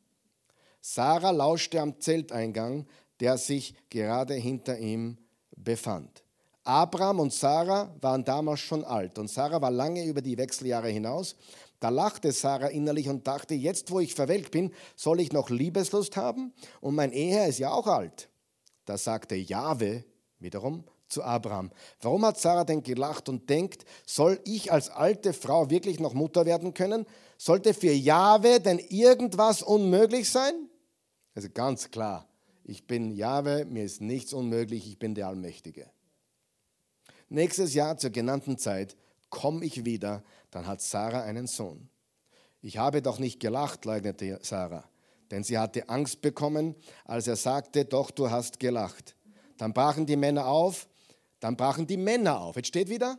Sarah lauschte am Zelteingang, der sich gerade hinter ihm befand. Abraham und Sarah waren damals schon alt und Sarah war lange über die Wechseljahre hinaus. Da lachte Sarah innerlich und dachte, jetzt wo ich verwelkt bin, soll ich noch Liebeslust haben? Und mein Eheherr ist ja auch alt. Da sagte Jahwe wiederum, zu Abraham. Warum hat Sarah denn gelacht und denkt, soll ich als alte Frau wirklich noch Mutter werden können? Sollte für Jahwe denn irgendwas unmöglich sein? Also ganz klar, ich bin Jahwe, mir ist nichts unmöglich, ich bin der Allmächtige. Nächstes Jahr zur genannten Zeit komme ich wieder, dann hat Sarah einen Sohn. Ich habe doch nicht gelacht, leugnete Sarah, denn sie hatte Angst bekommen, als er sagte, doch du hast gelacht. Dann brachen die Männer auf, dann brachen die Männer auf. Jetzt steht wieder,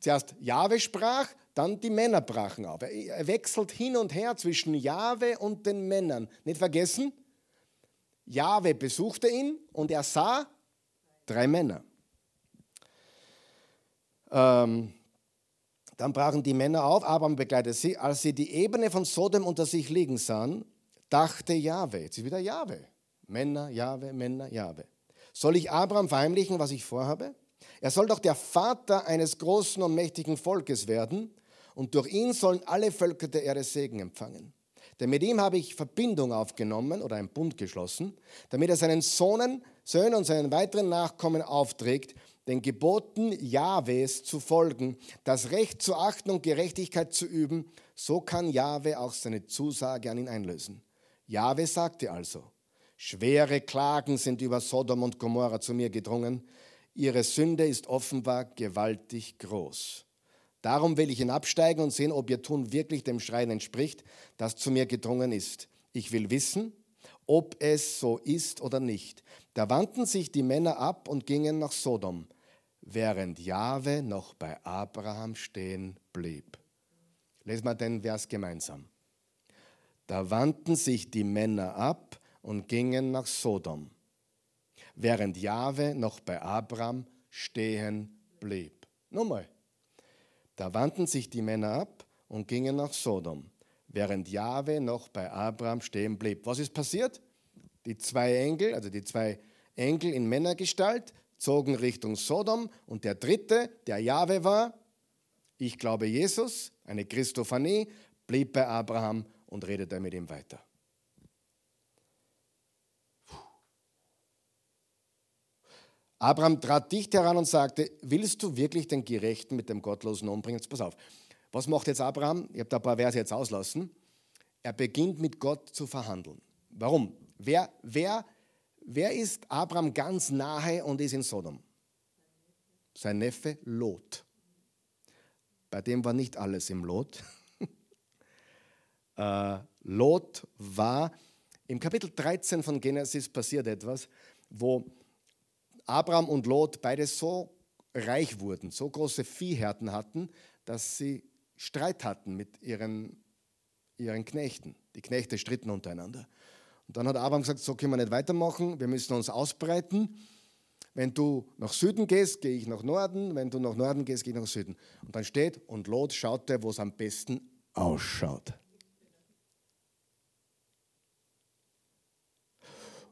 zuerst Jahwe sprach, dann die Männer brachen auf. Er wechselt hin und her zwischen Jahwe und den Männern. Nicht vergessen, Jahwe besuchte ihn und er sah drei Männer. Ähm, dann brachen die Männer auf, Abraham begleitete sie. Als sie die Ebene von Sodom unter sich liegen sahen, dachte Jahwe, jetzt ist wieder Jahwe. Männer, Jahwe, Männer, Jahwe. Soll ich Abraham verheimlichen, was ich vorhabe? Er soll doch der Vater eines großen und mächtigen Volkes werden und durch ihn sollen alle Völker der Erde Segen empfangen. Denn mit ihm habe ich Verbindung aufgenommen oder einen Bund geschlossen, damit er seinen Sohnen, Söhnen und seinen weiteren Nachkommen aufträgt, den Geboten Jahwes zu folgen, das Recht zu achten und Gerechtigkeit zu üben, so kann Jahwe auch seine Zusage an ihn einlösen. Jahwe sagte also, schwere Klagen sind über Sodom und Gomorra zu mir gedrungen, Ihre Sünde ist offenbar gewaltig groß. Darum will ich hinabsteigen und sehen, ob Ihr Tun wirklich dem Schreien entspricht, das zu mir gedrungen ist. Ich will wissen, ob es so ist oder nicht. Da wandten sich die Männer ab und gingen nach Sodom, während Jahwe noch bei Abraham stehen blieb. Lesen wir den Vers gemeinsam. Da wandten sich die Männer ab und gingen nach Sodom während Jahwe noch bei Abraham stehen blieb. Nochmal. Da wandten sich die Männer ab und gingen nach Sodom, während Jahwe noch bei Abraham stehen blieb. Was ist passiert? Die zwei Engel, also die zwei Engel in Männergestalt, zogen Richtung Sodom und der dritte, der Jahwe war, ich glaube Jesus, eine Christophanie, blieb bei Abraham und redete mit ihm weiter. Abraham trat dicht heran und sagte, willst du wirklich den Gerechten mit dem Gottlosen umbringen? Jetzt pass auf. Was macht jetzt Abraham? Ich habe da ein paar Verse jetzt auslassen. Er beginnt mit Gott zu verhandeln. Warum? Wer, wer, wer ist Abraham ganz nahe und ist in Sodom? Sein Neffe Lot. Bei dem war nicht alles im Lot. äh, Lot war, im Kapitel 13 von Genesis passiert etwas, wo Abraham und Lot beide so reich wurden, so große Viehherden hatten, dass sie Streit hatten mit ihren, ihren Knechten. Die Knechte stritten untereinander. Und dann hat Abraham gesagt, so können wir nicht weitermachen, wir müssen uns ausbreiten. Wenn du nach Süden gehst, gehe ich nach Norden. Wenn du nach Norden gehst, gehe ich nach Süden. Und dann steht, und Lot schaute, wo es am besten ausschaut.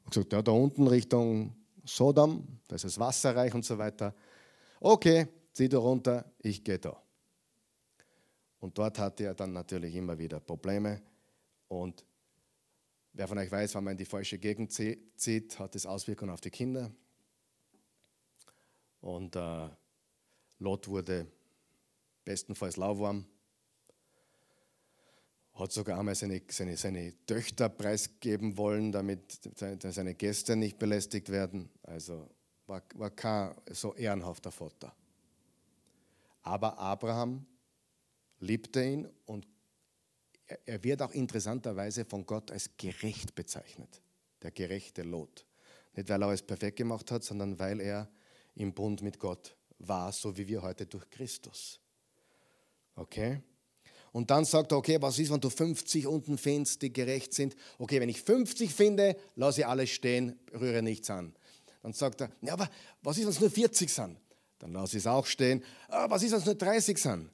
Und gesagt, ja, da unten Richtung Sodom, da ist es wasserreich und so weiter. Okay, zieh du runter, ich gehe da. Und dort hatte er dann natürlich immer wieder Probleme. Und wer von euch weiß, wenn man in die falsche Gegend zieht, hat das Auswirkungen auf die Kinder. Und äh, Lot wurde bestenfalls lauwarm, hat sogar einmal seine, seine, seine Töchter preisgeben wollen, damit seine Gäste nicht belästigt werden. Also war, war kein so ehrenhafter Vater. Aber Abraham liebte ihn und er wird auch interessanterweise von Gott als gerecht bezeichnet. Der gerechte Lot. Nicht, weil er alles perfekt gemacht hat, sondern weil er im Bund mit Gott war, so wie wir heute durch Christus. Okay? Und dann sagt er, okay, was ist, wenn du 50 unten findest, die gerecht sind? Okay, wenn ich 50 finde, lasse ich alles stehen, rühre nichts an. Dann sagt er, ja, aber was ist, wenn es nur 40 sind? Dann lasse ich es auch stehen. Ah, was ist, wenn es nur 30 sind?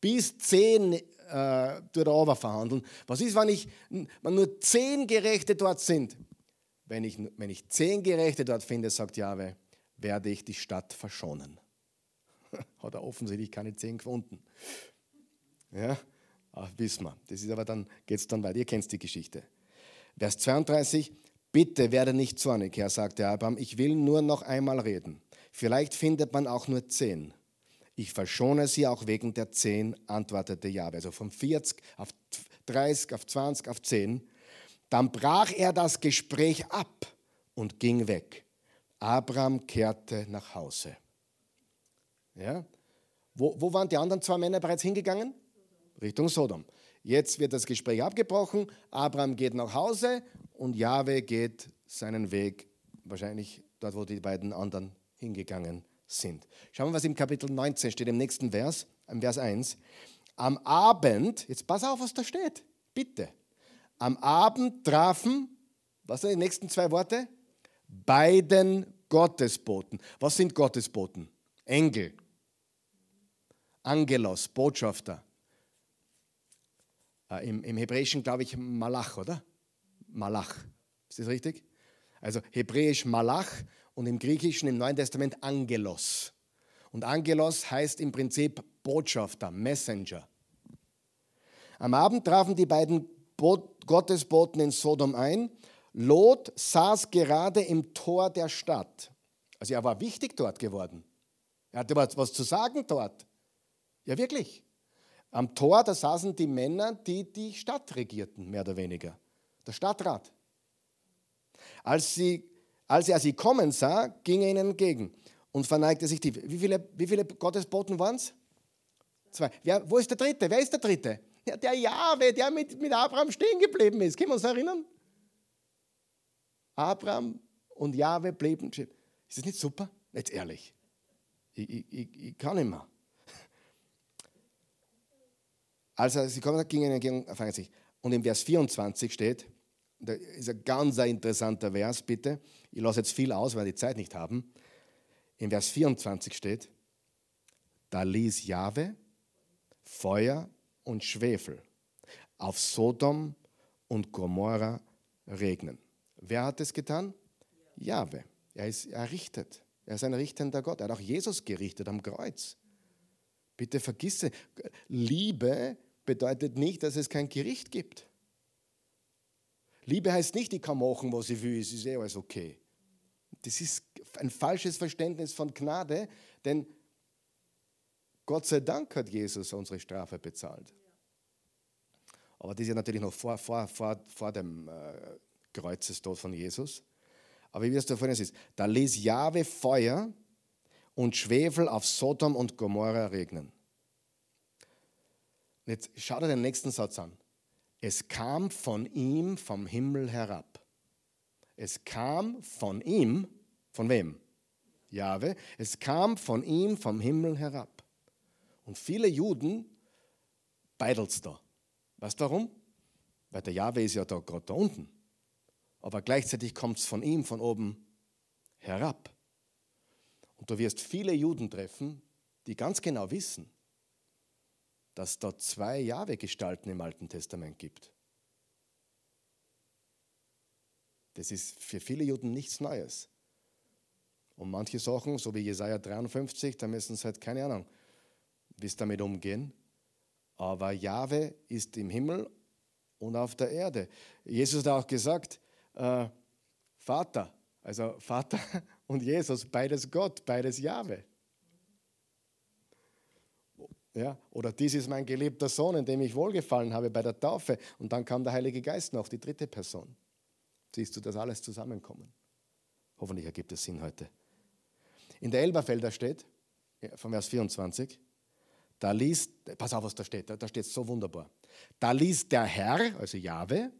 Bis 10 äh, tut er verhandeln. Was ist, wenn, ich, wenn nur 10 Gerechte dort sind? Wenn ich, wenn ich 10 Gerechte dort finde, sagt Jahwe, werde ich die Stadt verschonen. Hat er offensichtlich keine 10 gefunden. Ja, Ach, wissen wir. Das ist aber dann, geht es dann weiter. Ihr kennt die Geschichte. Vers 32, bitte werde nicht zornig, Herr, sagte Abraham, ich will nur noch einmal reden. Vielleicht findet man auch nur zehn. Ich verschone sie auch wegen der zehn, antwortete Jahwe. Also von 40 auf 30, auf 20, auf 10. Dann brach er das Gespräch ab und ging weg. Abraham kehrte nach Hause. Ja? Wo, wo waren die anderen zwei Männer bereits hingegangen? Richtung Sodom. Jetzt wird das Gespräch abgebrochen, Abraham geht nach Hause und Jahwe geht seinen Weg, wahrscheinlich dort, wo die beiden anderen hingegangen sind. Schauen wir, was im Kapitel 19 steht, im nächsten Vers, im Vers 1. Am Abend, jetzt pass auf, was da steht, bitte. Am Abend trafen, was sind die nächsten zwei Worte? Beiden Gottesboten. Was sind Gottesboten? Engel. Angelos, Botschafter. Äh, im, Im Hebräischen glaube ich Malach, oder? Malach. Ist das richtig? Also hebräisch Malach und im Griechischen im Neuen Testament Angelos. Und Angelos heißt im Prinzip Botschafter, Messenger. Am Abend trafen die beiden Gottesboten in Sodom ein. Lot saß gerade im Tor der Stadt. Also er war wichtig dort geworden. Er hatte was zu sagen dort. Ja, wirklich. Am Tor, da saßen die Männer, die die Stadt regierten, mehr oder weniger. Der Stadtrat. Als, sie, als er sie kommen sah, ging er ihnen entgegen und verneigte sich tief. Wie viele, wie viele Gottesboten waren es? Zwei. Wer, wo ist der dritte? Wer ist der dritte? Ja, der Jahwe, der mit, mit Abraham stehen geblieben ist. Können wir uns erinnern? Abraham und Jahwe blieben stehen. Ist das nicht super? Jetzt ehrlich. Ich, ich, ich, ich kann nicht mehr. Also sie kommen, gingen entgegen, fangen sich. Und im Vers 24 steht, da ist ein ganz interessanter Vers, bitte. Ich lasse jetzt viel aus, weil wir die Zeit nicht haben. Im Vers 24 steht, da ließ Jahwe Feuer und Schwefel auf Sodom und Gomorra regnen. Wer hat es getan? Jahwe. Er ist errichtet. Er ist ein richtender Gott. Er hat auch Jesus gerichtet am Kreuz. Bitte vergisse, Liebe bedeutet nicht, dass es kein Gericht gibt. Liebe heißt nicht, ich kann machen, was ich will, es ist eh alles okay. Das ist ein falsches Verständnis von Gnade, denn Gott sei Dank hat Jesus unsere Strafe bezahlt. Aber das ist ja natürlich noch vor, vor, vor, vor dem äh, Kreuzestod von Jesus. Aber wie es da vorhin ist, da ließ Jahwe Feuer und Schwefel auf Sodom und Gomorra regnen. Jetzt schau dir den nächsten Satz an. Es kam von ihm vom Himmel herab. Es kam von ihm, von wem? Jahwe. Es kam von ihm vom Himmel herab. Und viele Juden beidelst da. Weißt du warum? Weil der Jahwe ist ja da gerade da unten. Aber gleichzeitig kommt es von ihm von oben herab. Und du wirst viele Juden treffen, die ganz genau wissen, dass da zwei Jahwe-Gestalten im Alten Testament gibt. Das ist für viele Juden nichts Neues. Und manche Sachen, so wie Jesaja 53, da müssen sie halt keine Ahnung, wie sie damit umgehen. Aber Jahwe ist im Himmel und auf der Erde. Jesus hat auch gesagt, äh, Vater, also Vater und Jesus, beides Gott, beides Jahwe. Ja? Oder dies ist mein geliebter Sohn, in dem ich wohlgefallen habe bei der Taufe. Und dann kam der Heilige Geist noch, die dritte Person. Siehst du das alles zusammenkommen? Hoffentlich ergibt es Sinn heute. In der Elberfelder steht, vom Vers 24, da liest, pass auf, was da steht, da steht so wunderbar. Da ließ der Herr, also Jahwe,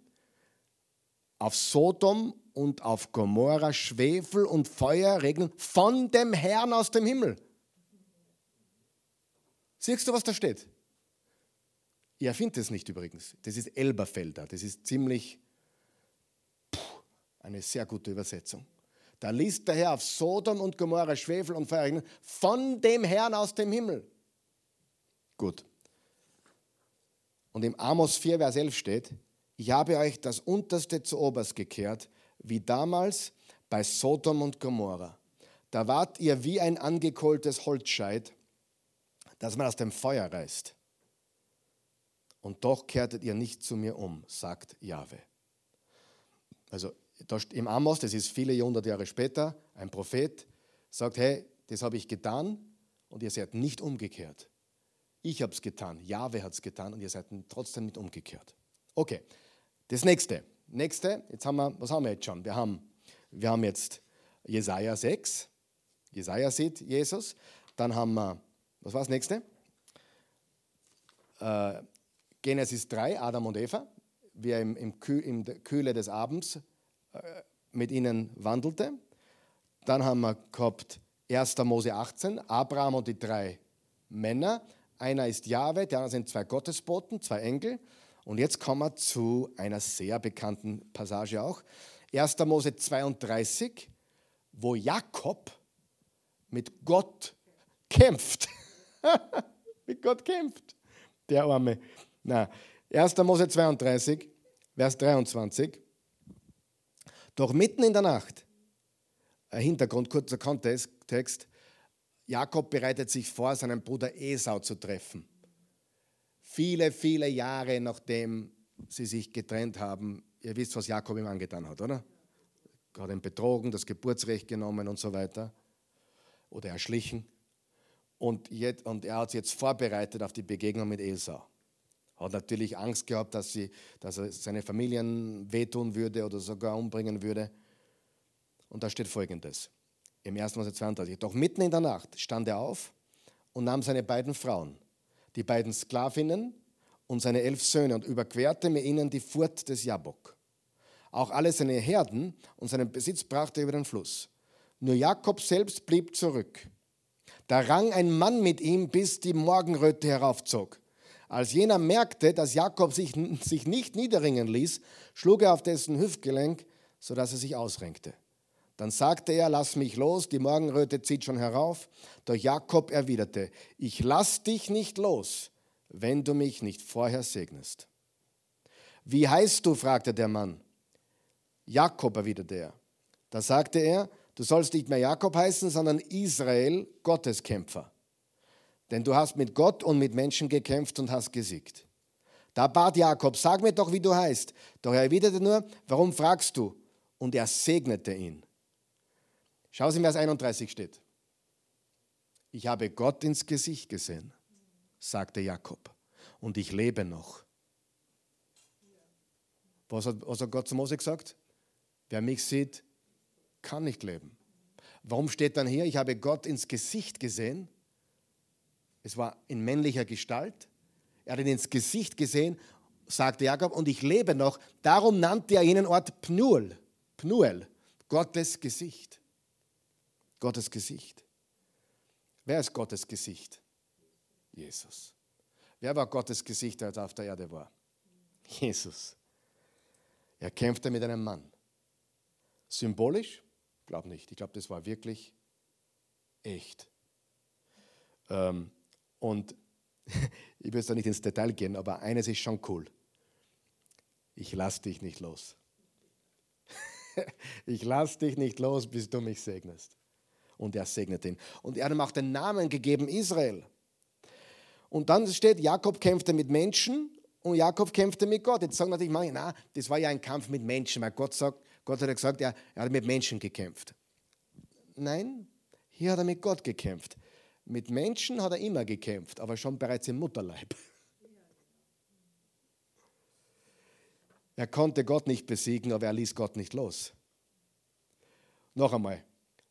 auf Sodom und auf Gomorra Schwefel und Feuer regnen von dem Herrn aus dem Himmel. Siehst du, was da steht? Ich erfinde es nicht übrigens. Das ist Elberfelder. Das ist ziemlich puh, eine sehr gute Übersetzung. Da liest der Herr auf Sodom und Gomorra Schwefel und Feuer von dem Herrn aus dem Himmel. Gut. Und im Amos 4, Vers 11 steht, ich habe euch das Unterste zu Oberst gekehrt, wie damals bei Sodom und Gomorra. Da wart ihr wie ein angekohltes Holzscheit, das man aus dem Feuer reißt. Und doch kehrtet ihr nicht zu mir um, sagt Jahwe. Also im Amos, das ist viele hundert Jahre später, ein Prophet sagt, hey, das habe ich getan und ihr seid nicht umgekehrt. Ich habe es getan, Jahwe hat es getan und ihr seid trotzdem nicht umgekehrt. Okay, das nächste. Nächste, jetzt haben wir, was haben wir jetzt schon? Wir haben, wir haben jetzt Jesaja 6. Jesaja sieht Jesus. Dann haben wir, was war das nächste? Äh, Genesis 3, Adam und Eva, wie er im, im, Kühl, im Kühle des Abends äh, mit ihnen wandelte. Dann haben wir gehabt 1. Mose 18, Abraham und die drei Männer. Einer ist Jahwe, der andere sind zwei Gottesboten, zwei Engel. Und jetzt kommen wir zu einer sehr bekannten Passage auch. 1. Mose 32, wo Jakob mit Gott kämpft. mit Gott kämpft. Der Arme. Na, 1. Mose 32, Vers 23. Doch mitten in der Nacht, Hintergrund, kurzer Kontext, Jakob bereitet sich vor, seinen Bruder Esau zu treffen. Viele, viele Jahre nachdem sie sich getrennt haben. Ihr wisst, was Jakob ihm angetan hat, oder? Hat ihn betrogen, das Geburtsrecht genommen und so weiter. Oder erschlichen. Und, jetzt, und er hat sich jetzt vorbereitet auf die Begegnung mit Esau. Hat natürlich Angst gehabt, dass, sie, dass er seine Familien wehtun würde oder sogar umbringen würde. Und da steht folgendes im 1. Mose 32. Doch mitten in der Nacht stand er auf und nahm seine beiden Frauen, die beiden Sklavinnen und seine elf Söhne und überquerte mit ihnen die Furt des Jabok. Auch alle seine Herden und seinen Besitz brachte er über den Fluss. Nur Jakob selbst blieb zurück. Da rang ein Mann mit ihm, bis die Morgenröte heraufzog. Als jener merkte, dass Jakob sich, sich nicht niederringen ließ, schlug er auf dessen Hüftgelenk, sodass er sich ausrenkte. Dann sagte er, lass mich los, die Morgenröte zieht schon herauf. Doch Jakob erwiderte, ich lass dich nicht los, wenn du mich nicht vorher segnest. Wie heißt du? fragte der Mann. Jakob erwiderte er. Da sagte er, du sollst nicht mehr Jakob heißen, sondern Israel, Gotteskämpfer. Denn du hast mit Gott und mit Menschen gekämpft und hast gesiegt. Da bat Jakob, sag mir doch, wie du heißt. Doch er erwiderte nur, warum fragst du? Und er segnete ihn. Schau, in Vers 31 steht. Ich habe Gott ins Gesicht gesehen, sagte Jakob, und ich lebe noch. Was hat, was hat Gott zu Mose gesagt? Wer mich sieht, kann nicht leben. Warum steht dann hier, ich habe Gott ins Gesicht gesehen? Es war in männlicher Gestalt. Er hat ihn ins Gesicht gesehen, sagte Jakob, und ich lebe noch. Darum nannte er jenen Ort Pnuel, Pnuel, Gottes Gesicht. Gottes Gesicht. Wer ist Gottes Gesicht? Jesus. Wer war Gottes Gesicht, als er auf der Erde war? Jesus. Er kämpfte mit einem Mann. Symbolisch? Ich glaube nicht. Ich glaube, das war wirklich echt. Ähm, und ich will jetzt da nicht ins Detail gehen, aber eines ist schon cool. Ich lasse dich nicht los. ich lasse dich nicht los, bis du mich segnest und er segnete ihn. Und er hat ihm auch den Namen gegeben Israel. Und dann steht, Jakob kämpfte mit Menschen und Jakob kämpfte mit Gott. Jetzt sagen natürlich manche, na, das war ja ein Kampf mit Menschen, weil Gott sagt, Gott hat gesagt, er, er hat mit Menschen gekämpft. Nein, hier hat er mit Gott gekämpft. Mit Menschen hat er immer gekämpft, aber schon bereits im Mutterleib. Er konnte Gott nicht besiegen, aber er ließ Gott nicht los. Noch einmal,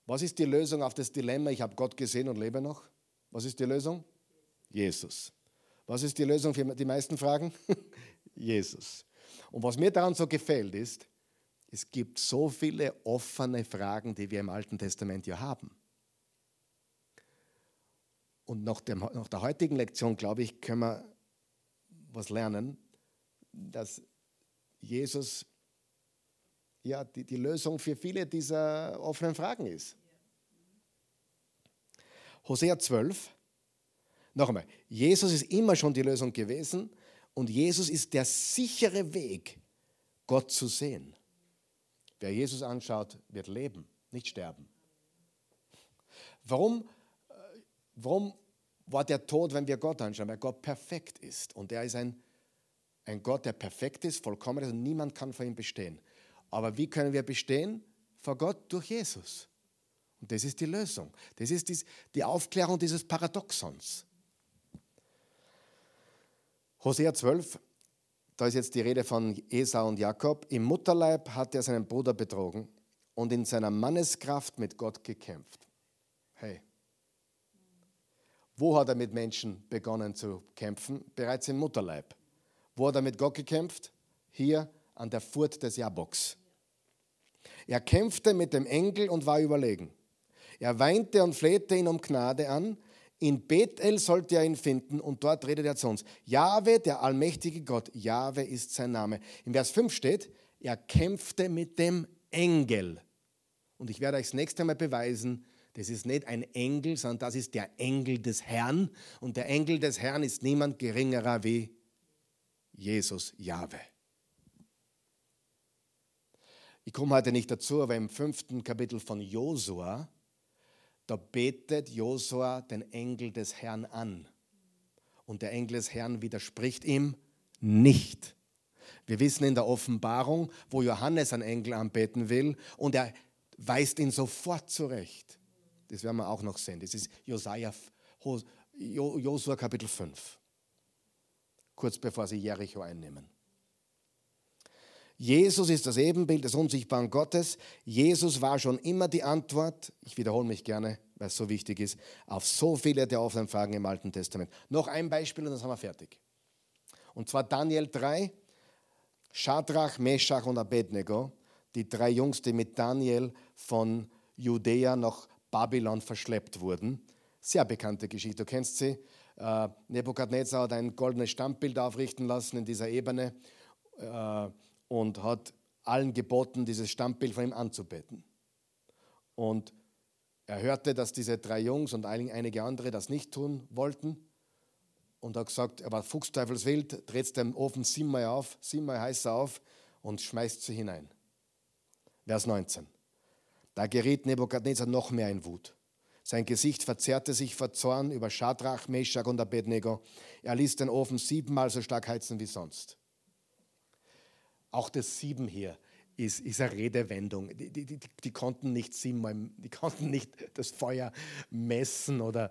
was ist die Lösung auf das Dilemma, ich habe Gott gesehen und lebe noch? Was ist die Lösung? Jesus. Was ist die Lösung für die meisten Fragen? Jesus. Und was mir daran so gefällt ist, es gibt so viele offene Fragen, die wir im Alten Testament ja haben. Und nach, dem, nach der heutigen Lektion, glaube ich, können wir was lernen, dass Jesus ja die, die Lösung für viele dieser offenen Fragen ist. Hosea 12, noch einmal, Jesus ist immer schon die Lösung gewesen und Jesus ist der sichere Weg, Gott zu sehen. Wer Jesus anschaut, wird leben, nicht sterben. Warum, äh, warum war der Tod, wenn wir Gott anschauen? Weil Gott perfekt ist. Und er ist ein, ein Gott, der perfekt ist, vollkommen ist und niemand kann vor ihm bestehen. Aber wie können wir bestehen? Vor Gott durch Jesus. Und das ist die Lösung. Das ist die Aufklärung dieses Paradoxons. Hosea 12, da ist jetzt die Rede von Esau und Jakob. Im Mutterleib hat er seinen Bruder betrogen und in seiner Manneskraft mit Gott gekämpft. Hey, wo hat er mit Menschen begonnen zu kämpfen? Bereits im Mutterleib. Wo hat er mit Gott gekämpft? Hier an der Furt des Jaboks. Er kämpfte mit dem Engel und war überlegen. Er weinte und flehte ihn um Gnade an, in Bethel sollte er ihn finden und dort redet er zu uns. Jahwe, der allmächtige Gott, Jahwe ist sein Name. Im Vers 5 steht, er kämpfte mit dem Engel. Und ich werde euch das nächste Mal beweisen, das ist nicht ein Engel, sondern das ist der Engel des Herrn. Und der Engel des Herrn ist niemand geringerer wie Jesus, Jahwe. Ich komme heute nicht dazu, aber im fünften Kapitel von Josua da betet Josua den Engel des Herrn an. Und der Engel des Herrn widerspricht ihm nicht. Wir wissen in der Offenbarung, wo Johannes einen Engel anbeten will und er weist ihn sofort zurecht. Das werden wir auch noch sehen. Das ist Josua, Kapitel 5, kurz bevor sie Jericho einnehmen. Jesus ist das Ebenbild des unsichtbaren Gottes. Jesus war schon immer die Antwort, ich wiederhole mich gerne, weil es so wichtig ist, auf so viele der offenen Fragen im Alten Testament. Noch ein Beispiel und dann sind wir fertig. Und zwar Daniel 3, Shadrach, Meshach und Abednego, die drei Jungs, die mit Daniel von Judäa nach Babylon verschleppt wurden. Sehr bekannte Geschichte, du kennst sie. Äh, Nebukadnezar hat ein goldenes Stammbild aufrichten lassen in dieser Ebene. Äh, und hat allen geboten, dieses Stammbild von ihm anzubeten. Und er hörte, dass diese drei Jungs und einige andere das nicht tun wollten und hat gesagt, er war fuchsteufelswild, dreht den Ofen siebenmal auf, siebenmal heißer auf und schmeißt sie hinein. Vers 19. Da geriet Nebukadnezar noch mehr in Wut. Sein Gesicht verzerrte sich vor Zorn über Schadrach, Meshach und Abednego. Er ließ den Ofen siebenmal so stark heizen wie sonst. Auch das Sieben hier ist, ist eine Redewendung. Die, die, die, die, konnten nicht siebenmal, die konnten nicht das Feuer messen oder,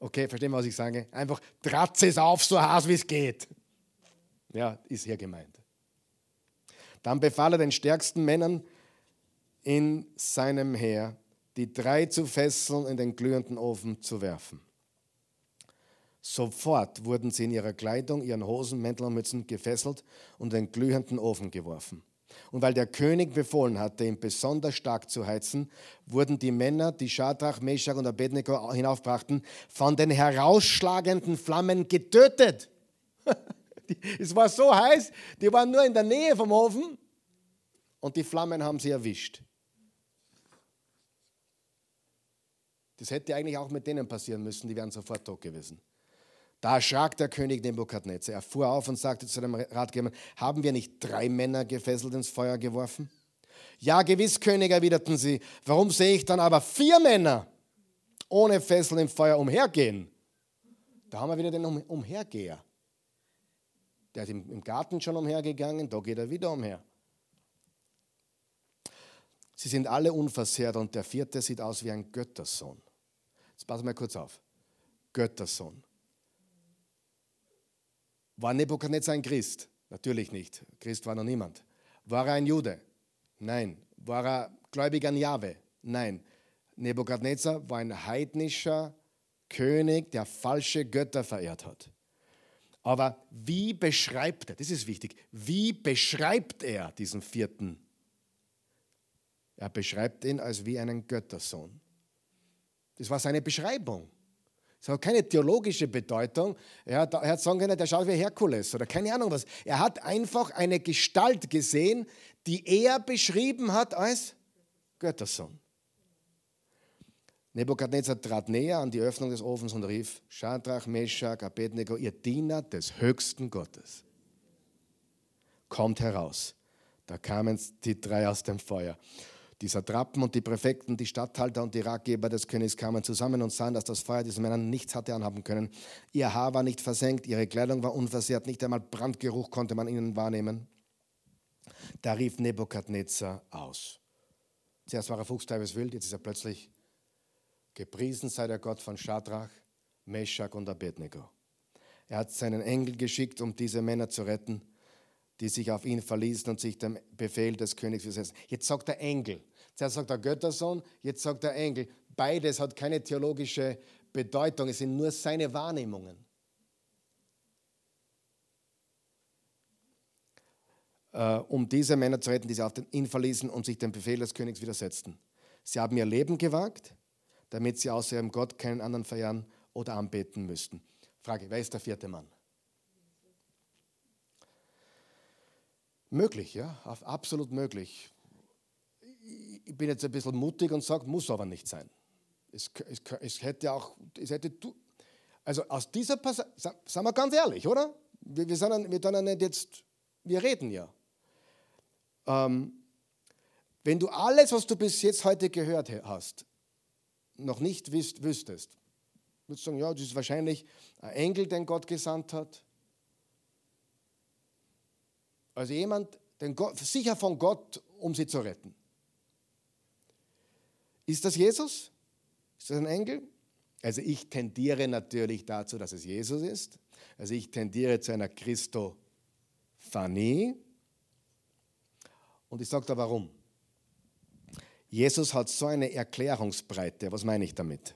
okay, verstehen, was ich sage? Einfach tratze es auf, so heiß wie es geht. Ja, ist hier gemeint. Dann befahl er den stärksten Männern in seinem Heer, die drei zu fesseln, in den glühenden Ofen zu werfen. Sofort wurden sie in ihrer Kleidung, ihren Hosen, Mäntel und Mützen gefesselt und in den glühenden Ofen geworfen. Und weil der König befohlen hatte, ihn besonders stark zu heizen, wurden die Männer, die Schadrach, Meshach und Abednego hinaufbrachten, von den herausschlagenden Flammen getötet. es war so heiß, die waren nur in der Nähe vom Ofen und die Flammen haben sie erwischt. Das hätte eigentlich auch mit denen passieren müssen, die wären sofort tot gewesen. Da erschrak der König Nebukadnezar. Er fuhr auf und sagte zu dem Ratgeber, haben wir nicht drei Männer gefesselt ins Feuer geworfen? Ja, gewiss, König, erwiderten sie. Warum sehe ich dann aber vier Männer ohne Fessel im Feuer umhergehen? Da haben wir wieder den Umhergeher. Der ist im Garten schon umhergegangen, da geht er wieder umher. Sie sind alle unversehrt und der vierte sieht aus wie ein Göttersohn. Jetzt passen wir kurz auf. Göttersohn. War Nebukadnezar ein Christ? Natürlich nicht. Christ war noch niemand. War er ein Jude? Nein. War er gläubig an Jahwe? Nein. Nebukadnezar war ein heidnischer König, der falsche Götter verehrt hat. Aber wie beschreibt er, das ist wichtig, wie beschreibt er diesen vierten? Er beschreibt ihn als wie einen Göttersohn. Das war seine Beschreibung. Das hat keine theologische Bedeutung. Er hat, hat sagen können, der schaut wie Herkules oder keine Ahnung was. Er hat einfach eine Gestalt gesehen, die er beschrieben hat als Göttersohn. Nebukadnezar trat näher an die Öffnung des Ofens und rief: Shadrach, Meshach, Abednego, ihr Diener des höchsten Gottes, kommt heraus. Da kamen die drei aus dem Feuer. Die Satrapen und die Präfekten, die Statthalter und die Ratgeber des Königs kamen zusammen und sahen, dass das Feuer diesen Männern nichts hatte anhaben können. Ihr Haar war nicht versenkt, ihre Kleidung war unversehrt, nicht einmal Brandgeruch konnte man ihnen wahrnehmen. Da rief Nebukadnezar aus. Zuerst war er fuchsteifes wild, jetzt ist er plötzlich Gepriesen sei der Gott von Shadrach, Meshach und Abednego. Er hat seinen Engel geschickt, um diese Männer zu retten, die sich auf ihn verließen und sich dem Befehl des Königs versetzen. Jetzt sagt der Engel. Zuerst sagt der Göttersohn, jetzt sagt der Engel. Beides hat keine theologische Bedeutung, es sind nur seine Wahrnehmungen. Äh, um diese Männer zu retten, die sich auf ihn verließen und sich dem Befehl des Königs widersetzten. Sie haben ihr Leben gewagt, damit sie außer ihrem Gott keinen anderen verehren oder anbeten müssten. Frage, wer ist der vierte Mann? Möglich, ja, absolut möglich. Ich bin jetzt ein bisschen mutig und sage, muss aber nicht sein. Es, es, es hätte auch, es hätte, also aus dieser Passage, sagen wir ganz ehrlich, oder? Wir, wir, sind, wir tun nicht jetzt, wir reden ja. Ähm, wenn du alles, was du bis jetzt heute gehört hast, noch nicht wisst, wüsstest, würdest du sagen, ja, das ist wahrscheinlich ein Engel, den Gott gesandt hat. Also jemand, den Gott, sicher von Gott, um sie zu retten. Ist das Jesus? Ist das ein Engel? Also ich tendiere natürlich dazu, dass es Jesus ist. Also ich tendiere zu einer Christophanie. Und ich sage da warum. Jesus hat so eine Erklärungsbreite. Was meine ich damit?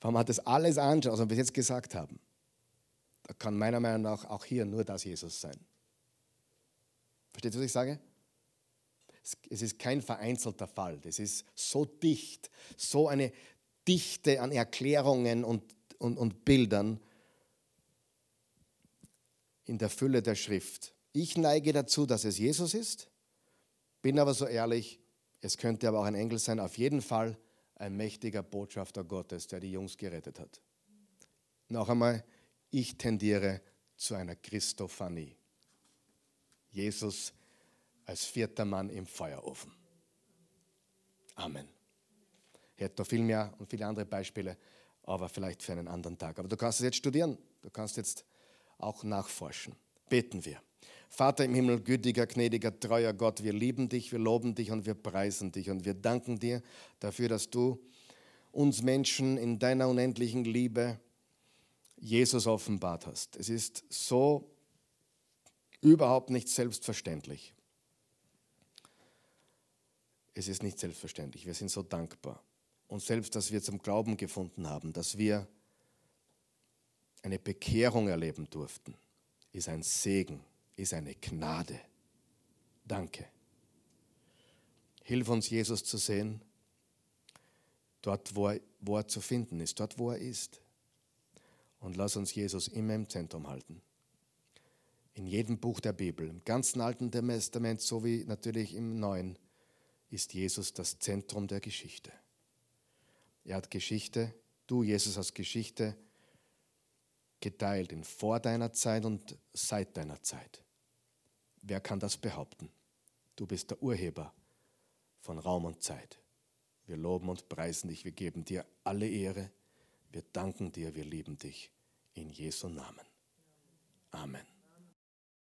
Wenn man das alles anschaut, was wir bis jetzt gesagt haben, da kann meiner Meinung nach auch hier nur das Jesus sein. Versteht ihr, was ich sage? Es ist kein vereinzelter Fall. Das ist so dicht, so eine Dichte an Erklärungen und, und, und Bildern in der Fülle der Schrift. Ich neige dazu, dass es Jesus ist, bin aber so ehrlich, es könnte aber auch ein Engel sein, auf jeden Fall ein mächtiger Botschafter Gottes, der die Jungs gerettet hat. Noch einmal, ich tendiere zu einer Christophanie. Jesus als vierter Mann im Feuerofen. Amen. Ich hätte noch viel mehr und viele andere Beispiele, aber vielleicht für einen anderen Tag. Aber du kannst es jetzt studieren, du kannst jetzt auch nachforschen. Beten wir. Vater im Himmel, gütiger, gnädiger, treuer Gott, wir lieben dich, wir loben dich und wir preisen dich und wir danken dir dafür, dass du uns Menschen in deiner unendlichen Liebe Jesus offenbart hast. Es ist so überhaupt nicht selbstverständlich. Es ist nicht selbstverständlich. Wir sind so dankbar. Und selbst, dass wir zum Glauben gefunden haben, dass wir eine Bekehrung erleben durften, ist ein Segen ist eine Gnade. Danke. Hilf uns, Jesus zu sehen, dort, wo er, wo er zu finden ist, dort, wo er ist. Und lass uns Jesus immer im Zentrum halten. In jedem Buch der Bibel, im ganzen Alten Testament sowie natürlich im Neuen, ist Jesus das Zentrum der Geschichte. Er hat Geschichte, du Jesus hast Geschichte geteilt in vor deiner Zeit und seit deiner Zeit. Wer kann das behaupten? Du bist der Urheber von Raum und Zeit. Wir loben und preisen dich, wir geben dir alle Ehre, wir danken dir, wir lieben dich. In Jesu Namen. Amen.